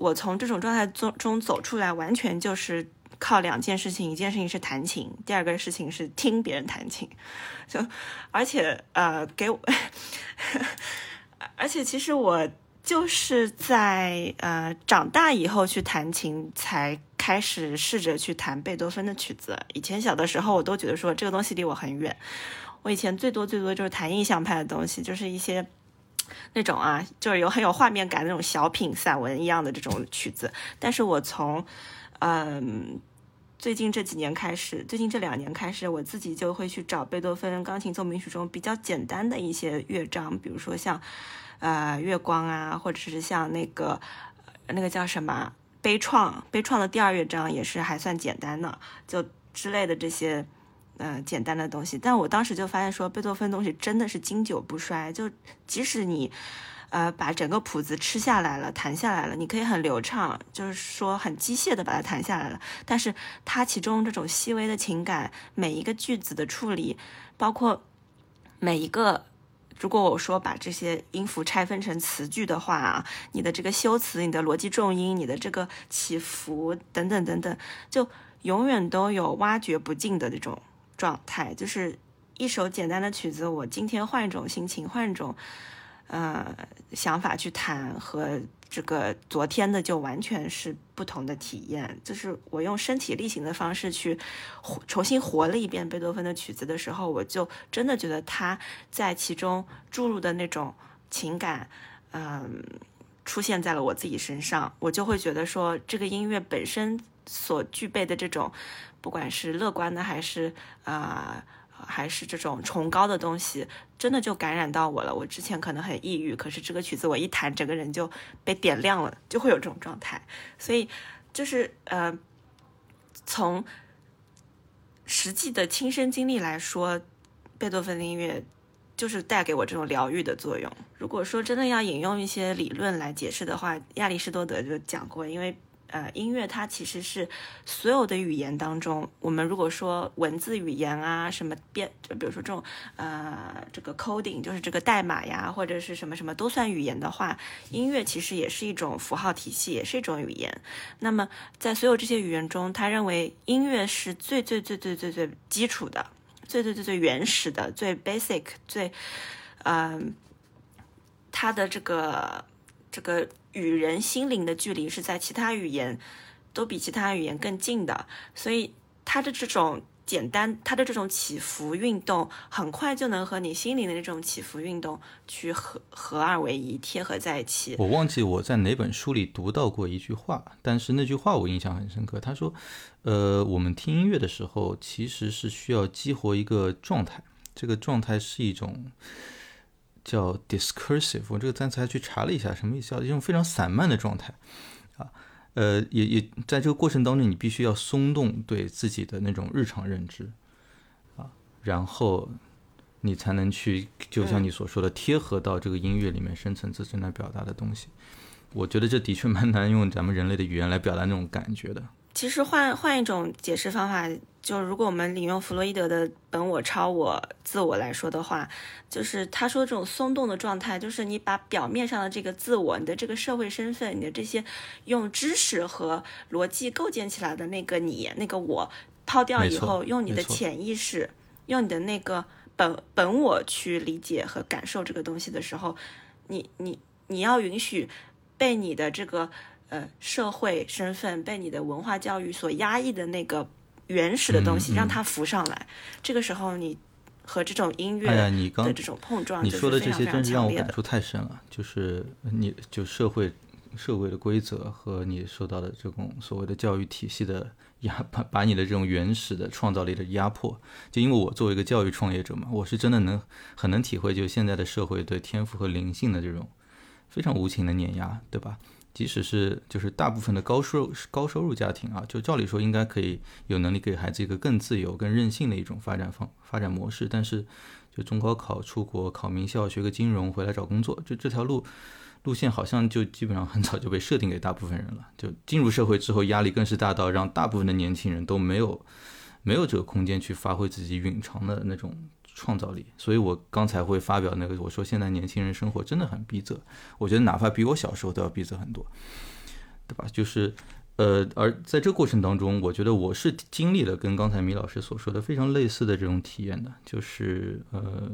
我从这种状态中中走出来，完全就是靠两件事情，一件事情是弹琴，第二个事情是听别人弹琴，就而且呃给我，而且其实我就是在呃长大以后去弹琴，才开始试着去弹贝多芬的曲子。以前小的时候，我都觉得说这个东西离我很远。我以前最多最多就是弹印象派的东西，就是一些。那种啊，就是有很有画面感那种小品散文一样的这种曲子，但是我从，嗯，最近这几年开始，最近这两年开始，我自己就会去找贝多芬钢琴奏鸣曲中比较简单的一些乐章，比如说像，呃，月光啊，或者是像那个，那个叫什么悲怆，悲怆的第二乐章也是还算简单的，就之类的这些。嗯，简单的东西，但我当时就发现说，贝多芬东西真的是经久不衰。就即使你，呃，把整个谱子吃下来了，弹下来了，你可以很流畅，就是说很机械的把它弹下来了。但是它其中这种细微的情感，每一个句子的处理，包括每一个，如果我说把这些音符拆分成词句的话，你的这个修辞、你的逻辑重音、你的这个起伏等等等等，就永远都有挖掘不尽的这种。状态就是一首简单的曲子，我今天换一种心情，换一种呃想法去弹，和这个昨天的就完全是不同的体验。就是我用身体力行的方式去重新活了一遍贝多芬的曲子的时候，我就真的觉得他在其中注入的那种情感，嗯，出现在了我自己身上，我就会觉得说这个音乐本身所具备的这种。不管是乐观的还是啊，还是这种崇高的东西，真的就感染到我了。我之前可能很抑郁，可是这个曲子我一弹，整个人就被点亮了，就会有这种状态。所以就是呃，从实际的亲身经历来说，贝多芬的音乐就是带给我这种疗愈的作用。如果说真的要引用一些理论来解释的话，亚里士多德就讲过，因为。呃，音乐它其实是所有的语言当中，我们如果说文字语言啊，什么编，就比如说这种呃，这个 coding 就是这个代码呀，或者是什么什么都算语言的话，音乐其实也是一种符号体系，也是一种语言。那么在所有这些语言中，他认为音乐是最最最最最最基础的，最最最最原始的，最 basic，最嗯，它的这个这个。与人心灵的距离是在其他语言都比其他语言更近的，所以它的这种简单，它的这种起伏运动，很快就能和你心灵的那种起伏运动去合合二为一，贴合在一起。我忘记我在哪本书里读到过一句话，但是那句话我印象很深刻。他说：“呃，我们听音乐的时候，其实是需要激活一个状态，这个状态是一种。”叫 discursive，我这个单词还去查了一下，什么意思？叫一种非常散漫的状态啊。呃，也也在这个过程当中，你必须要松动对自己的那种日常认知啊，然后你才能去，就像你所说的，贴合到这个音乐里面深层次正在表达的东西。我觉得这的确蛮难用咱们人类的语言来表达那种感觉的。其实换换一种解释方法，就如果我们引用弗洛伊德的本我、超我、自我来说的话，就是他说这种松动的状态，就是你把表面上的这个自我、你的这个社会身份、你的这些用知识和逻辑构建起来的那个你、那个我。抛掉以后，用你的潜意识，用你的那个本本我去理解和感受这个东西的时候，你你你要允许被你的这个呃社会身份、被你的文化教育所压抑的那个原始的东西，嗯嗯让它浮上来。这个时候，你和这种音乐的这种碰撞，你就是说的这些真是让。我感触太深了，就是你就社会社会的规则和你受到的这种所谓的教育体系的压，把把你的这种原始的创造力的压迫，就因为我作为一个教育创业者嘛，我是真的能很能体会，就现在的社会对天赋和灵性的这种非常无情的碾压，对吧？即使是就是大部分的高收高收入家庭啊，就照理说应该可以有能力给孩子一个更自由、更任性的一种发展方发展模式，但是就中高考出国考名校学个金融回来找工作，就这条路路线好像就基本上很早就被设定给大部分人了。就进入社会之后，压力更是大到让大部分的年轻人都没有没有这个空间去发挥自己蕴藏的那种创造力。所以我刚才会发表那个，我说现在年轻人生活真的很逼仄，我觉得哪怕比我小时候都要逼仄很多，对吧？就是。呃，而在这过程当中，我觉得我是经历了跟刚才米老师所说的非常类似的这种体验的，就是呃，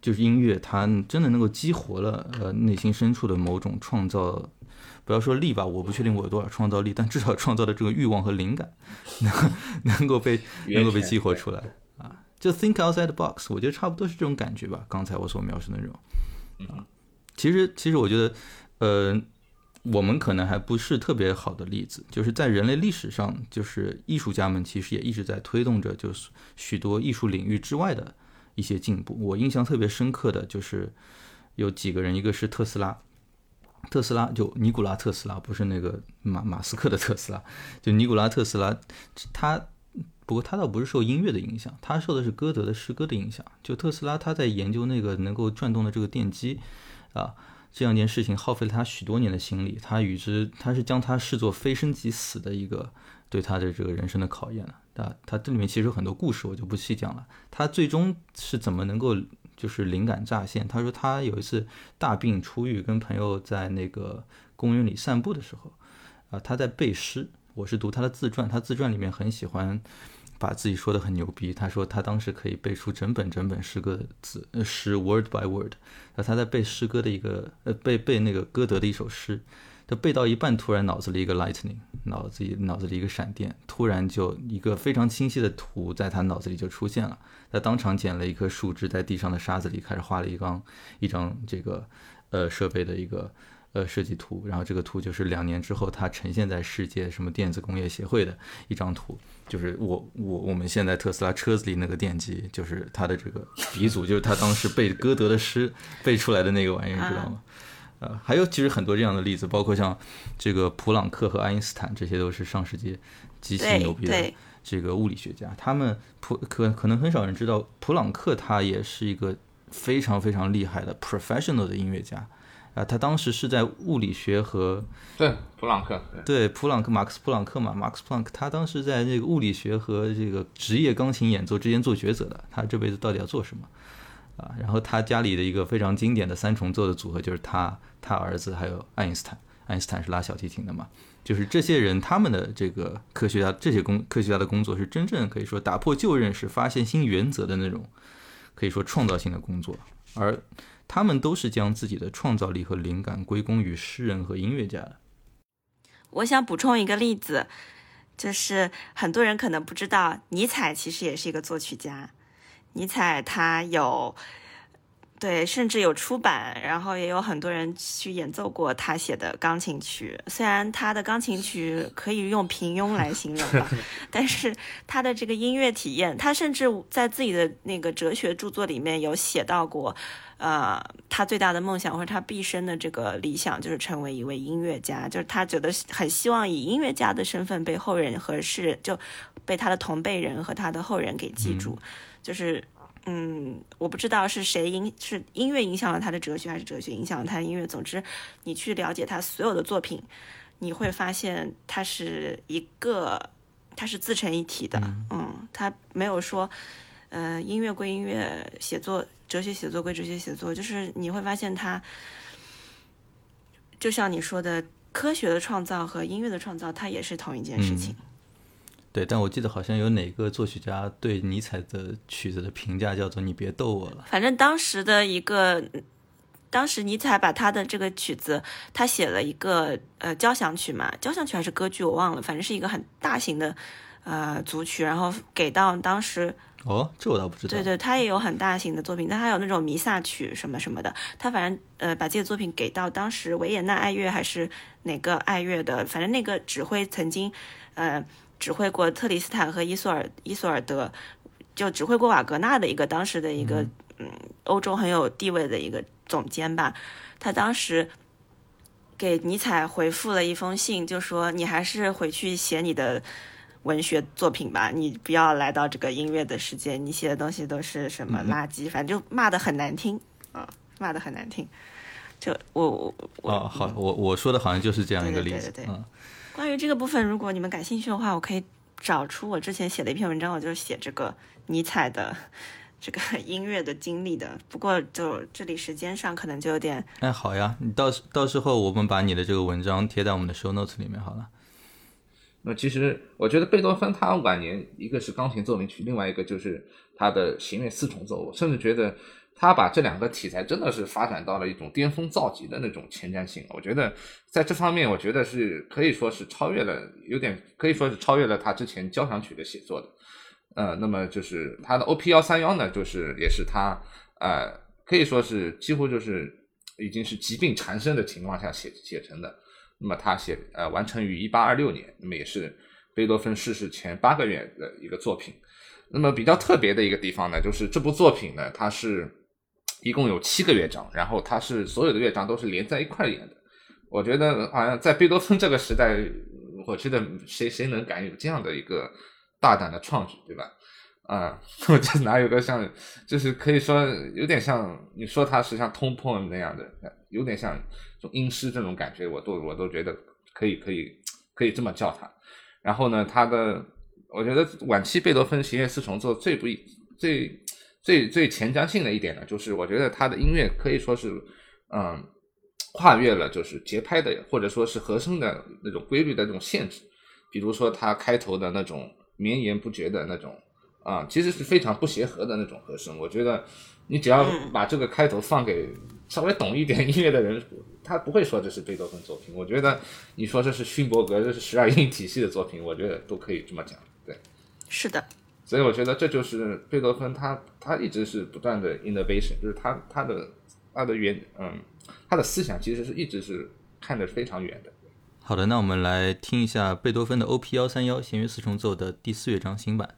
就是音乐它真的能够激活了呃内心深处的某种创造，不要说力吧，我不确定我有多少创造力，但至少创造的这个欲望和灵感能能够被能够被激活出来啊，就 think outside the box，我觉得差不多是这种感觉吧。刚才我所描述的那种啊，其实其实我觉得呃。我们可能还不是特别好的例子，就是在人类历史上，就是艺术家们其实也一直在推动着，就是许多艺术领域之外的一些进步。我印象特别深刻的就是有几个人，一个是特斯拉，特斯拉就尼古拉特斯拉，不是那个马马斯克的特斯拉，就尼古拉特斯拉，他不过他倒不是受音乐的影响，他受的是歌德的诗歌的影响。就特斯拉他在研究那个能够转动的这个电机啊。这样一件事情耗费了他许多年的心力，他与之，他是将它视作非生即死的一个对他的这个人生的考验了。啊，他这里面其实有很多故事，我就不细讲了。他最终是怎么能够就是灵感乍现？他说他有一次大病初愈，跟朋友在那个公园里散步的时候，啊，他在背诗。我是读他的自传，他自传里面很喜欢把自己说的很牛逼。他说他当时可以背出整本整本诗歌的字诗 word by word。那他在背诗歌的一个呃背背那个歌德的一首诗，他背到一半，突然脑子里一个 lightning，脑子里脑子里一个闪电，突然就一个非常清晰的图在他脑子里就出现了。他当场捡了一棵树枝，在地上的沙子里开始画了一张一张这个呃设备的一个呃设计图，然后这个图就是两年之后它呈现在世界什么电子工业协会的一张图。就是我我我们现在特斯拉车子里那个电机，就是它的这个鼻祖，就是他当时背歌德的诗背出来的那个玩意儿，知道吗？呃，还有其实很多这样的例子，包括像这个普朗克和爱因斯坦，这些都是上世纪极其牛逼的这个物理学家。他们普可可能很少人知道，普朗克他也是一个非常非常厉害的 professional 的音乐家。啊，他当时是在物理学和对普朗克，对普朗克，马克思普朗克嘛，马克思普朗克，他当时在这个物理学和这个职业钢琴演奏之间做抉择的，他这辈子到底要做什么啊？然后他家里的一个非常经典的三重奏的组合就是他、他儿子还有爱因斯坦，爱因斯坦是拉小提琴的嘛，就是这些人他们的这个科学家这些工科学家的工作是真正可以说打破旧认识、发现新原则的那种，可以说创造性的工作，而。他们都是将自己的创造力和灵感归功于诗人和音乐家的。我想补充一个例子，就是很多人可能不知道，尼采其实也是一个作曲家。尼采他有，对，甚至有出版，然后也有很多人去演奏过他写的钢琴曲。虽然他的钢琴曲可以用平庸来形容吧，但是他的这个音乐体验，他甚至在自己的那个哲学著作里面有写到过。呃，他最大的梦想或者他毕生的这个理想就是成为一位音乐家，就是他觉得很希望以音乐家的身份被后人和世人就被他的同辈人和他的后人给记住。就是，嗯，我不知道是谁影是音乐影响了他的哲学，还是哲学影响了他的音乐。总之，你去了解他所有的作品，你会发现他是一个，他是自成一体的。嗯，他没有说，呃，音乐归音乐，写作。哲学写作归哲学写作，就是你会发现它，就像你说的，科学的创造和音乐的创造，它也是同一件事情。对，但我记得好像有哪个作曲家对尼采的曲子的评价叫做“你别逗我了反正当时的一个，当时尼采把他的这个曲子，他写了一个呃交响曲嘛，交响曲还是歌剧我忘了，反正是一个很大型的呃组曲，然后给到当时”。哦，这我倒不知道。对对，他也有很大型的作品，但他有那种弥撒曲什么什么的。他反正呃把自己的作品给到当时维也纳爱乐还是哪个爱乐的，反正那个指挥曾经呃指挥过特里斯坦和伊索尔伊索尔德，就指挥过瓦格纳的一个当时的一个嗯欧洲很有地位的一个总监吧。他当时给尼采回复了一封信，就说你还是回去写你的。文学作品吧，你不要来到这个音乐的世界，你写的东西都是什么垃圾，反正就骂的很难听啊，骂的很难听。就我我我哦，好，我我说的好像就是这样一个例子。对对对。关于这个部分，如果你们感兴趣的话，我可以找出我之前写的一篇文章，我就写这个尼采的 这个音乐的经历的。不过就这里时间上可能就有点……哎，好呀，你到时到时候我们把你的这个文章贴在我们的 show notes 里面好了。那其实我觉得贝多芬他晚年一个是钢琴奏鸣曲，另外一个就是他的弦乐四重奏。我甚至觉得他把这两个题材真的是发展到了一种巅峰造极的那种前瞻性。我觉得在这方面，我觉得是可以说是超越了，有点可以说是超越了他之前交响曲的写作的。呃，那么就是他的 O.P. 幺三幺呢，就是也是他呃可以说是几乎就是已经是疾病缠身的情况下写写成的。那么他写呃完成于一八二六年，那么也是贝多芬逝世前八个月的一个作品。那么比较特别的一个地方呢，就是这部作品呢，它是一共有七个乐章，然后它是所有的乐章都是连在一块演的。我觉得好像在贝多芬这个时代，我觉得谁谁能敢有这样的一个大胆的创举，对吧？啊，我这哪有个像，就是可以说有点像你说他是像通破那样的，有点像。这种音诗这种感觉，我都我都觉得可以可以可以这么叫他。然后呢，他的我觉得晚期贝多芬弦乐四重奏最不最最最前瞻性的一点呢，就是我觉得他的音乐可以说是嗯跨越了就是节拍的或者说是和声的那种规律的那种限制。比如说他开头的那种绵延不绝的那种啊，其实是非常不协和的那种和声。我觉得你只要把这个开头放给稍微懂一点音乐的人。他不会说这是贝多芬作品，我觉得你说这是勋伯格，这是十二音体系的作品，我觉得都可以这么讲。对，是的。所以我觉得这就是贝多芬，他他一直是不断的 innovation，就是他他的他的原嗯他的思想其实是一直是看得非常远的。好的，那我们来听一下贝多芬的 O P 幺三幺弦乐四重奏的第四乐章新版。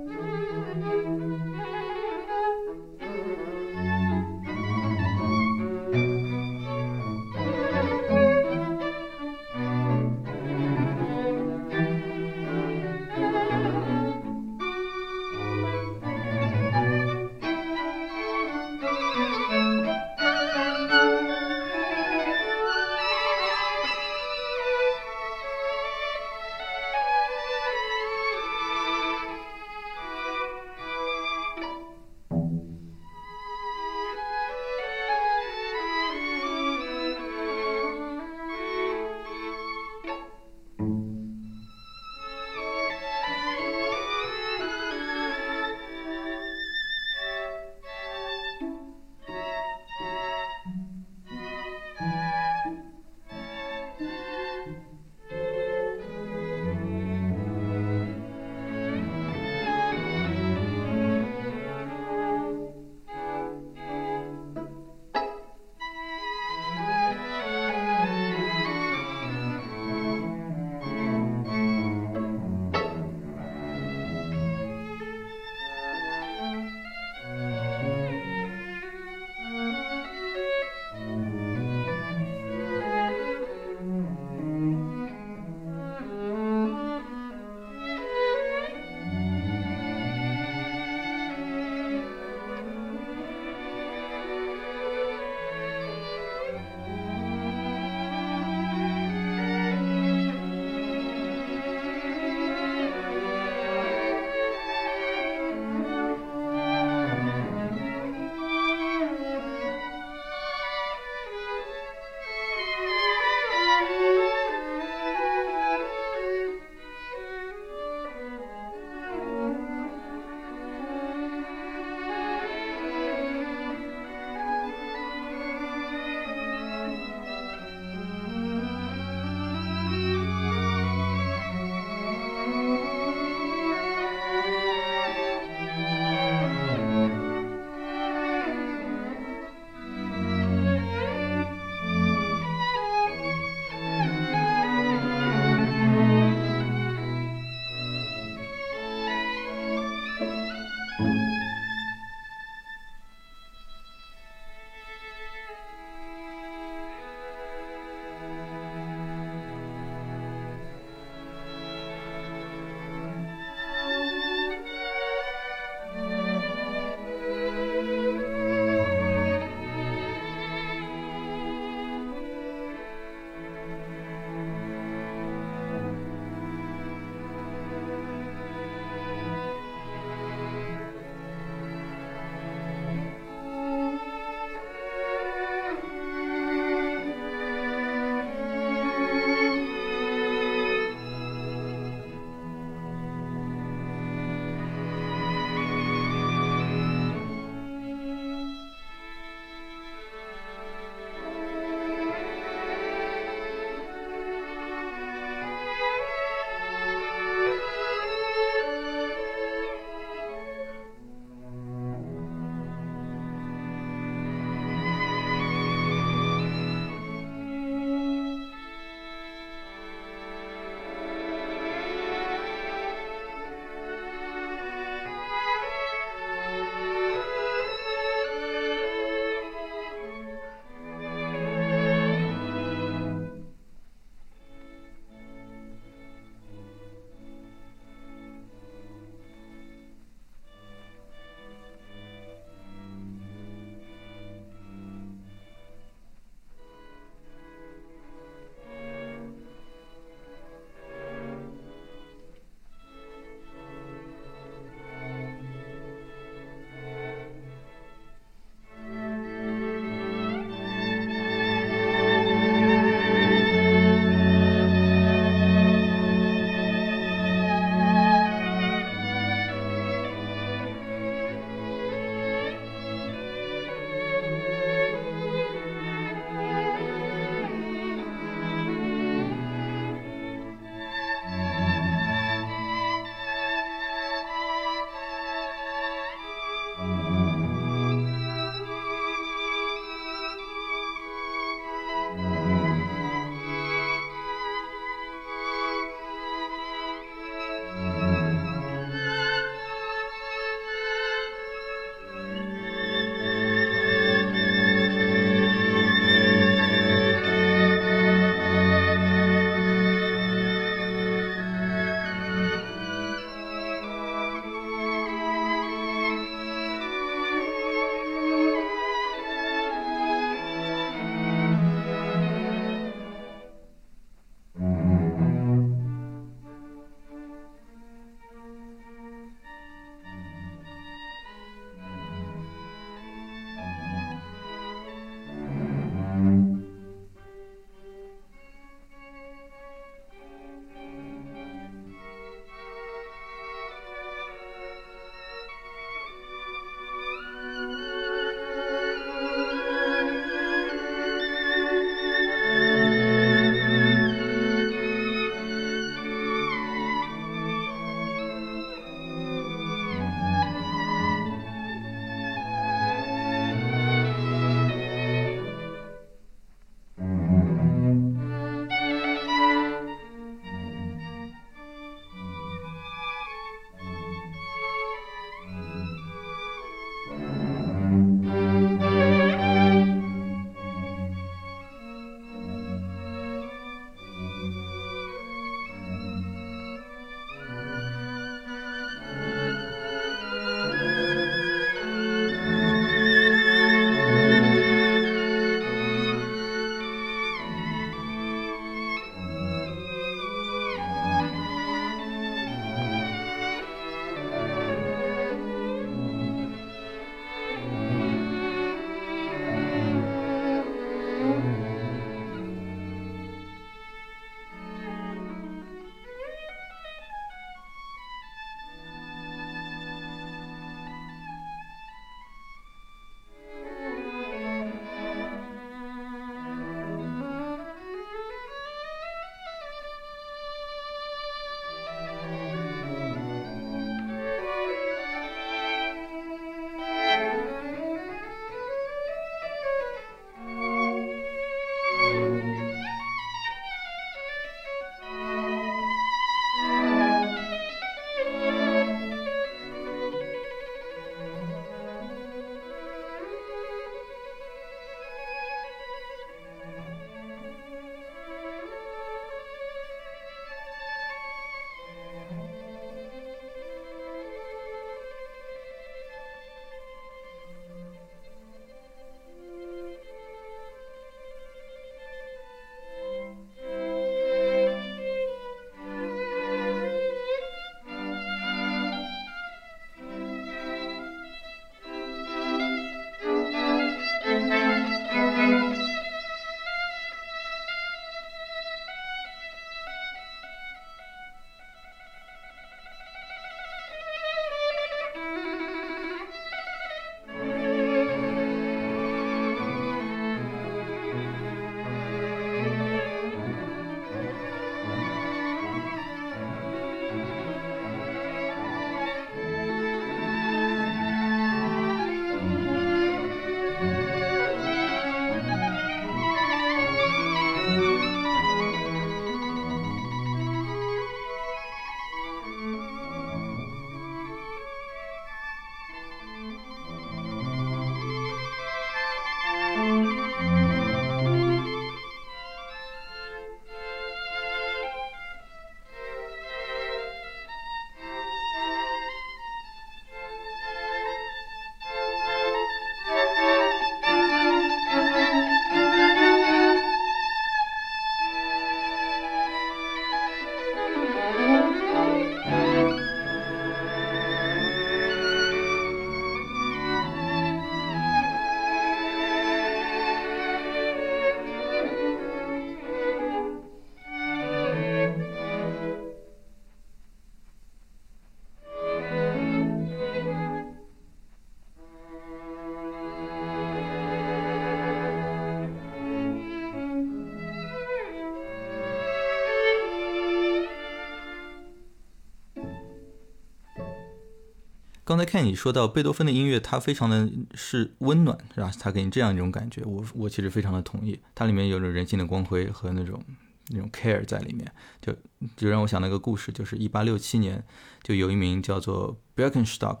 才看你说到贝多芬的音乐，它非常的是温暖，是吧？它给你这样一种感觉，我我其实非常的同意。它里面有着人性的光辉和那种那种 care 在里面，就就让我想到一个故事，就是一八六七年，就有一名叫做 Birkenstock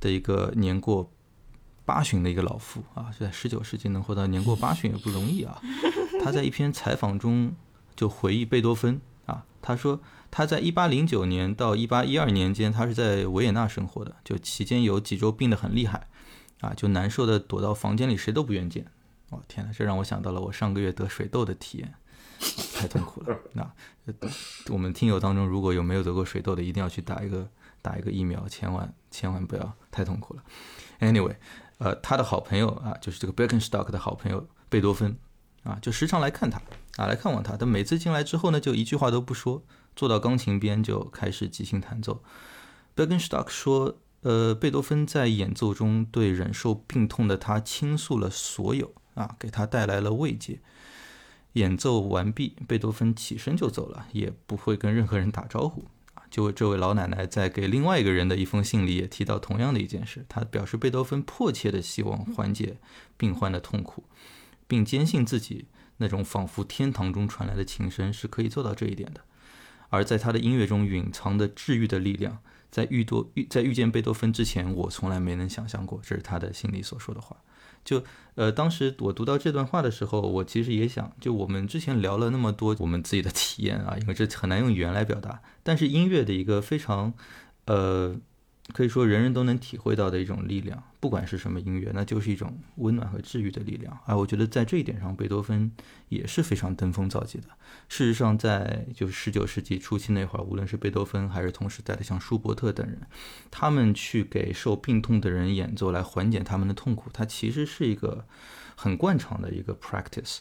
的一个年过八旬的一个老妇啊，就在十九世纪能活到年过八旬也不容易啊。他在一篇采访中就回忆贝多芬啊，他说。他在一八零九年到一八一二年间，他是在维也纳生活的。就期间有几周病得很厉害，啊，就难受的躲到房间里，谁都不愿见。哦天哪，这让我想到了我上个月得水痘的体验，太痛苦了。那我们听友当中如果有没有得过水痘的，一定要去打一个打一个疫苗，千万千万不要太痛苦了。Anyway，呃，他的好朋友啊，就是这个 Birkenstock 的好朋友贝多芬，啊，就时常来看他，啊，来看望他。但每次进来之后呢，就一句话都不说。坐到钢琴边就开始即兴弹奏。Bergenstock 说：“呃，贝多芬在演奏中对忍受病痛的他倾诉了所有啊，给他带来了慰藉。演奏完毕，贝多芬起身就走了，也不会跟任何人打招呼啊。就这位老奶奶在给另外一个人的一封信里也提到同样的一件事，她表示贝多芬迫切的希望缓解病患的痛苦，并坚信自己那种仿佛天堂中传来的琴声是可以做到这一点的。”而在他的音乐中蕴藏的治愈的力量，在遇多遇在遇见贝多芬之前，我从来没能想象过。这是他的心里所说的话。就呃，当时我读到这段话的时候，我其实也想，就我们之前聊了那么多我们自己的体验啊，因为这很难用语言来表达。但是音乐的一个非常呃。可以说，人人都能体会到的一种力量，不管是什么音乐，那就是一种温暖和治愈的力量。而我觉得，在这一点上，贝多芬也是非常登峰造极的。事实上，在就是十九世纪初期那会儿，无论是贝多芬还是同时代的像舒伯特等人，他们去给受病痛的人演奏来缓解他们的痛苦，它其实是一个很惯常的一个 practice。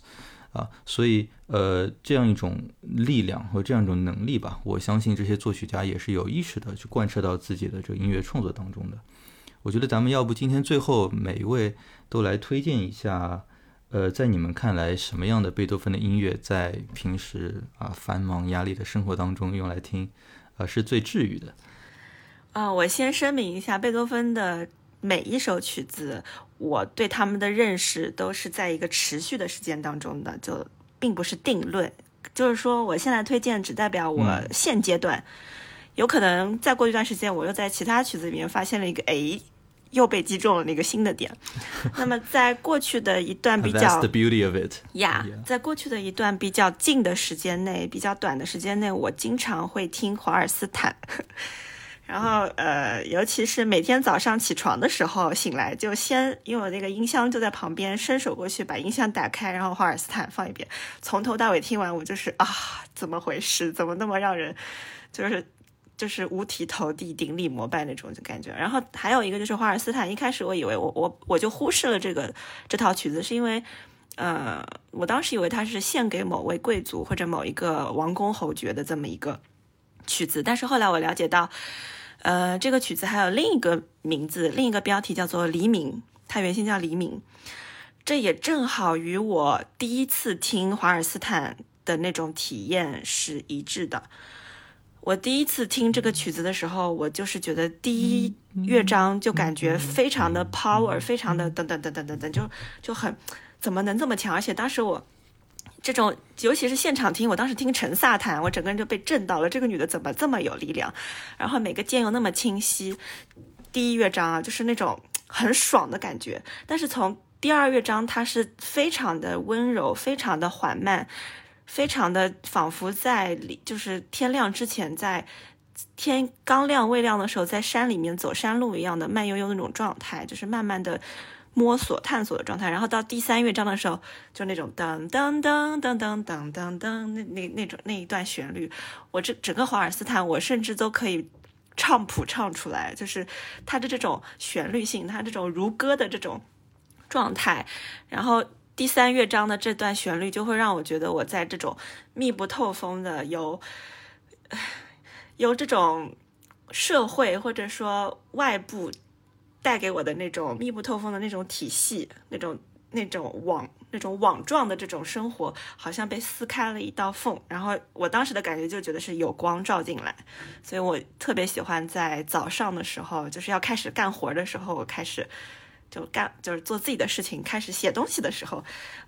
啊，所以呃，这样一种力量和这样一种能力吧，我相信这些作曲家也是有意识的去贯彻到自己的这个音乐创作当中的。我觉得咱们要不今天最后每一位都来推荐一下，呃，在你们看来什么样的贝多芬的音乐，在平时啊繁忙压力的生活当中用来听，呃，是最治愈的。啊，我先声明一下，贝多芬的。每一首曲子，我对他们的认识都是在一个持续的时间当中的，就并不是定论。就是说，我现在推荐只代表我现阶段，有可能再过一段时间，我又在其他曲子里面发现了一个，哎，又被击中了那个新的点。那么，在过去的一段比较，the beauty of it，呀，在过去的一段比较近的时间内，比较短的时间内，我经常会听华尔斯坦。然后，呃，尤其是每天早上起床的时候，醒来就先，因为我那个音箱就在旁边，伸手过去把音箱打开，然后华尔斯坦放一遍，从头到尾听完，我就是啊，怎么回事？怎么那么让人，就是就是五体投地、顶礼膜拜那种就感觉。然后还有一个就是华尔斯坦，一开始我以为我我我就忽视了这个这套曲子，是因为，呃，我当时以为它是献给某位贵族或者某一个王公侯爵的这么一个曲子，但是后来我了解到。呃，这个曲子还有另一个名字，另一个标题叫做《黎明》，它原先叫《黎明》，这也正好与我第一次听华尔斯坦的那种体验是一致的。我第一次听这个曲子的时候，我就是觉得第一乐章就感觉非常的 power，非常的等等等等等等，就就很怎么能这么强？而且当时我。这种，尤其是现场听，我当时听陈萨弹，我整个人就被震到了。这个女的怎么这么有力量？然后每个键又那么清晰。第一乐章啊，就是那种很爽的感觉。但是从第二乐章，它是非常的温柔，非常的缓慢，非常的仿佛在里就是天亮之前，在天刚亮未亮的时候，在山里面走山路一样的慢悠悠那种状态，就是慢慢的。摸索探索的状态，然后到第三乐章的时候，就那种噔噔噔噔噔噔噔噔，那那那种那一段旋律，我这整个华尔斯坦，我甚至都可以唱谱唱出来，就是它的这种旋律性，它这种如歌的这种状态。然后第三乐章的这段旋律，就会让我觉得我在这种密不透风的由由这种社会或者说外部。带给我的那种密不透风的那种体系，那种那种网那种网状的这种生活，好像被撕开了一道缝。然后我当时的感觉就觉得是有光照进来，所以我特别喜欢在早上的时候，就是要开始干活的时候，我开始就干就是做自己的事情，开始写东西的时候，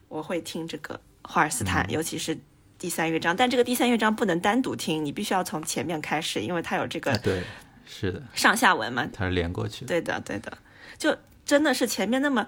我会听这个华尔斯坦，尤其是第三乐章。但这个第三乐章不能单独听，你必须要从前面开始，因为它有这个对，是的，上下文嘛，它是连过去的。对的，对的，就真的是前面那么。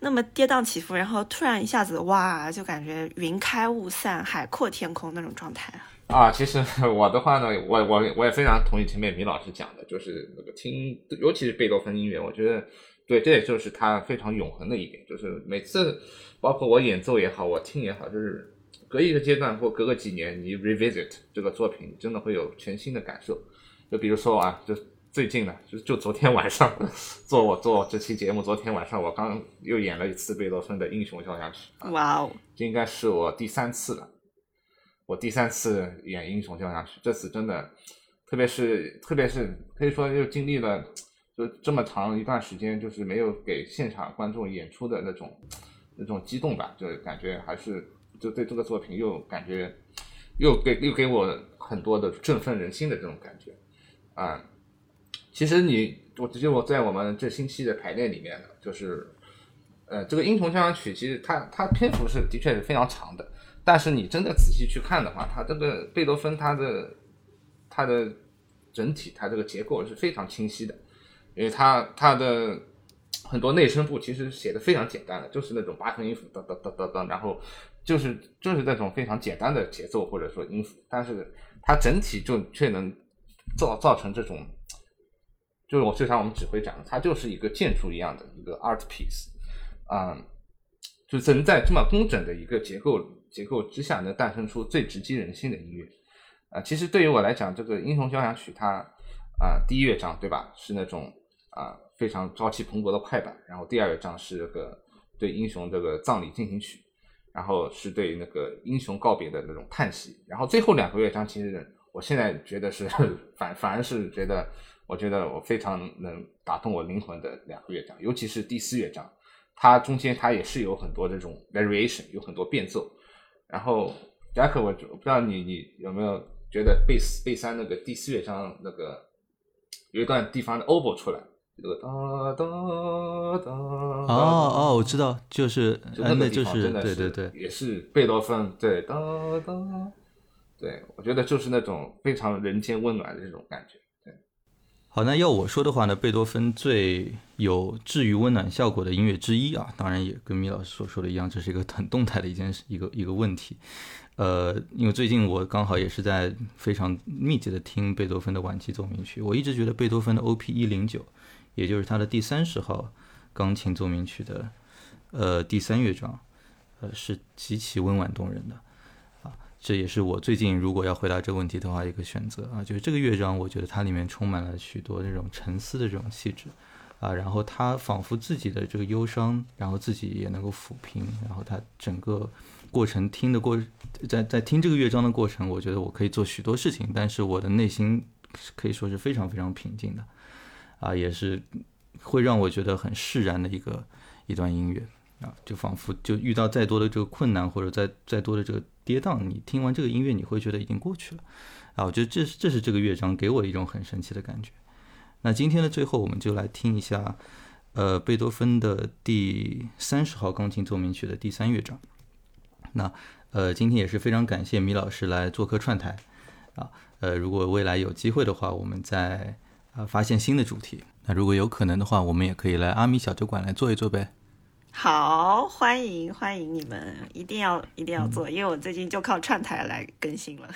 那么跌宕起伏，然后突然一下子哇，就感觉云开雾散、海阔天空那种状态啊！其实我的话呢，我我我也非常同意前面米老师讲的，就是那个听，尤其是贝多芬音乐，我觉得对，这也就是他非常永恒的一点，就是每次包括我演奏也好，我听也好，就是隔一个阶段或隔个几年，你 revisit 这个作品，真的会有全新的感受。就比如说啊，就。最近呢，就就昨天晚上做我做这期节目，昨天晚上我刚又演了一次贝多芬的《英雄交响曲》。哇哦，这应该是我第三次了，我第三次演《英雄交响曲》，这次真的，特别是特别是可以说又经历了就这么长一段时间，就是没有给现场观众演出的那种那种激动吧，就感觉还是就对这个作品又感觉又给又给我很多的振奋人心的这种感觉啊。其实你，我直接我在我们这星期的排练里面呢，就是，呃，这个英雄交响曲其实它它篇幅是的确是非常长的，但是你真的仔细去看的话，它这个贝多芬他的他的整体它这个结构是非常清晰的，因为它它的很多内声部其实写的非常简单的，就是那种八分音符噔噔噔噔噔，然后就是就是那种非常简单的节奏或者说音符，但是它整体就却能造造成这种。就是我就像我们指挥讲的，它就是一个建筑一样的一个 art piece，啊，就能在这么工整的一个结构结构之下，能诞生出最直击人心的音乐，啊，其实对于我来讲，这个英雄交响曲它啊第一乐章对吧，是那种啊非常朝气蓬勃的快板，然后第二乐章是这个对英雄这个葬礼进行曲，然后是对那个英雄告别的那种叹息，然后最后两个乐章，其实我现在觉得是 反反而是觉得。我觉得我非常能打动我灵魂的两个乐章，尤其是第四乐章，它中间它也是有很多这种 variation，有很多变奏。然后，Jack，我我不知道你你有没有觉得贝斯贝三那个第四乐章那个有一段地方的 oboe 出来，这个哒哒哒。哦哦，我知道，就是就那个地方真的是对对对，也是贝多芬对哒哒。对，我觉得就是那种非常人间温暖的这种感觉。对好，那要我说的话呢，贝多芬最有治愈温暖效果的音乐之一啊，当然也跟米老师所说的一样，这是一个很动态的一件事，一个一个问题。呃，因为最近我刚好也是在非常密集的听贝多芬的晚期奏鸣曲，我一直觉得贝多芬的 O P 一零九，也就是他的第三十号钢琴奏鸣曲的呃第三乐章，呃是极其温婉动人的。这也是我最近如果要回答这个问题的话一个选择啊，就是这个乐章，我觉得它里面充满了许多那种沉思的这种气质啊，然后他仿佛自己的这个忧伤，然后自己也能够抚平，然后他整个过程听的过，在在听这个乐章的过程，我觉得我可以做许多事情，但是我的内心可以说是非常非常平静的啊，也是会让我觉得很释然的一个一段音乐。啊，就仿佛就遇到再多的这个困难或者再再多的这个。跌宕，你听完这个音乐，你会觉得已经过去了啊！我觉得这是这是这个乐章给我一种很神奇的感觉。那今天的最后，我们就来听一下，呃，贝多芬的第三十号钢琴奏鸣曲的第三乐章。那呃，今天也是非常感谢米老师来做客串台啊。呃，如果未来有机会的话，我们再啊发现新的主题。那如果有可能的话，我们也可以来阿米小酒馆来坐一坐呗。好，欢迎欢迎你们，一定要一定要做，因为我最近就靠串台来更新了。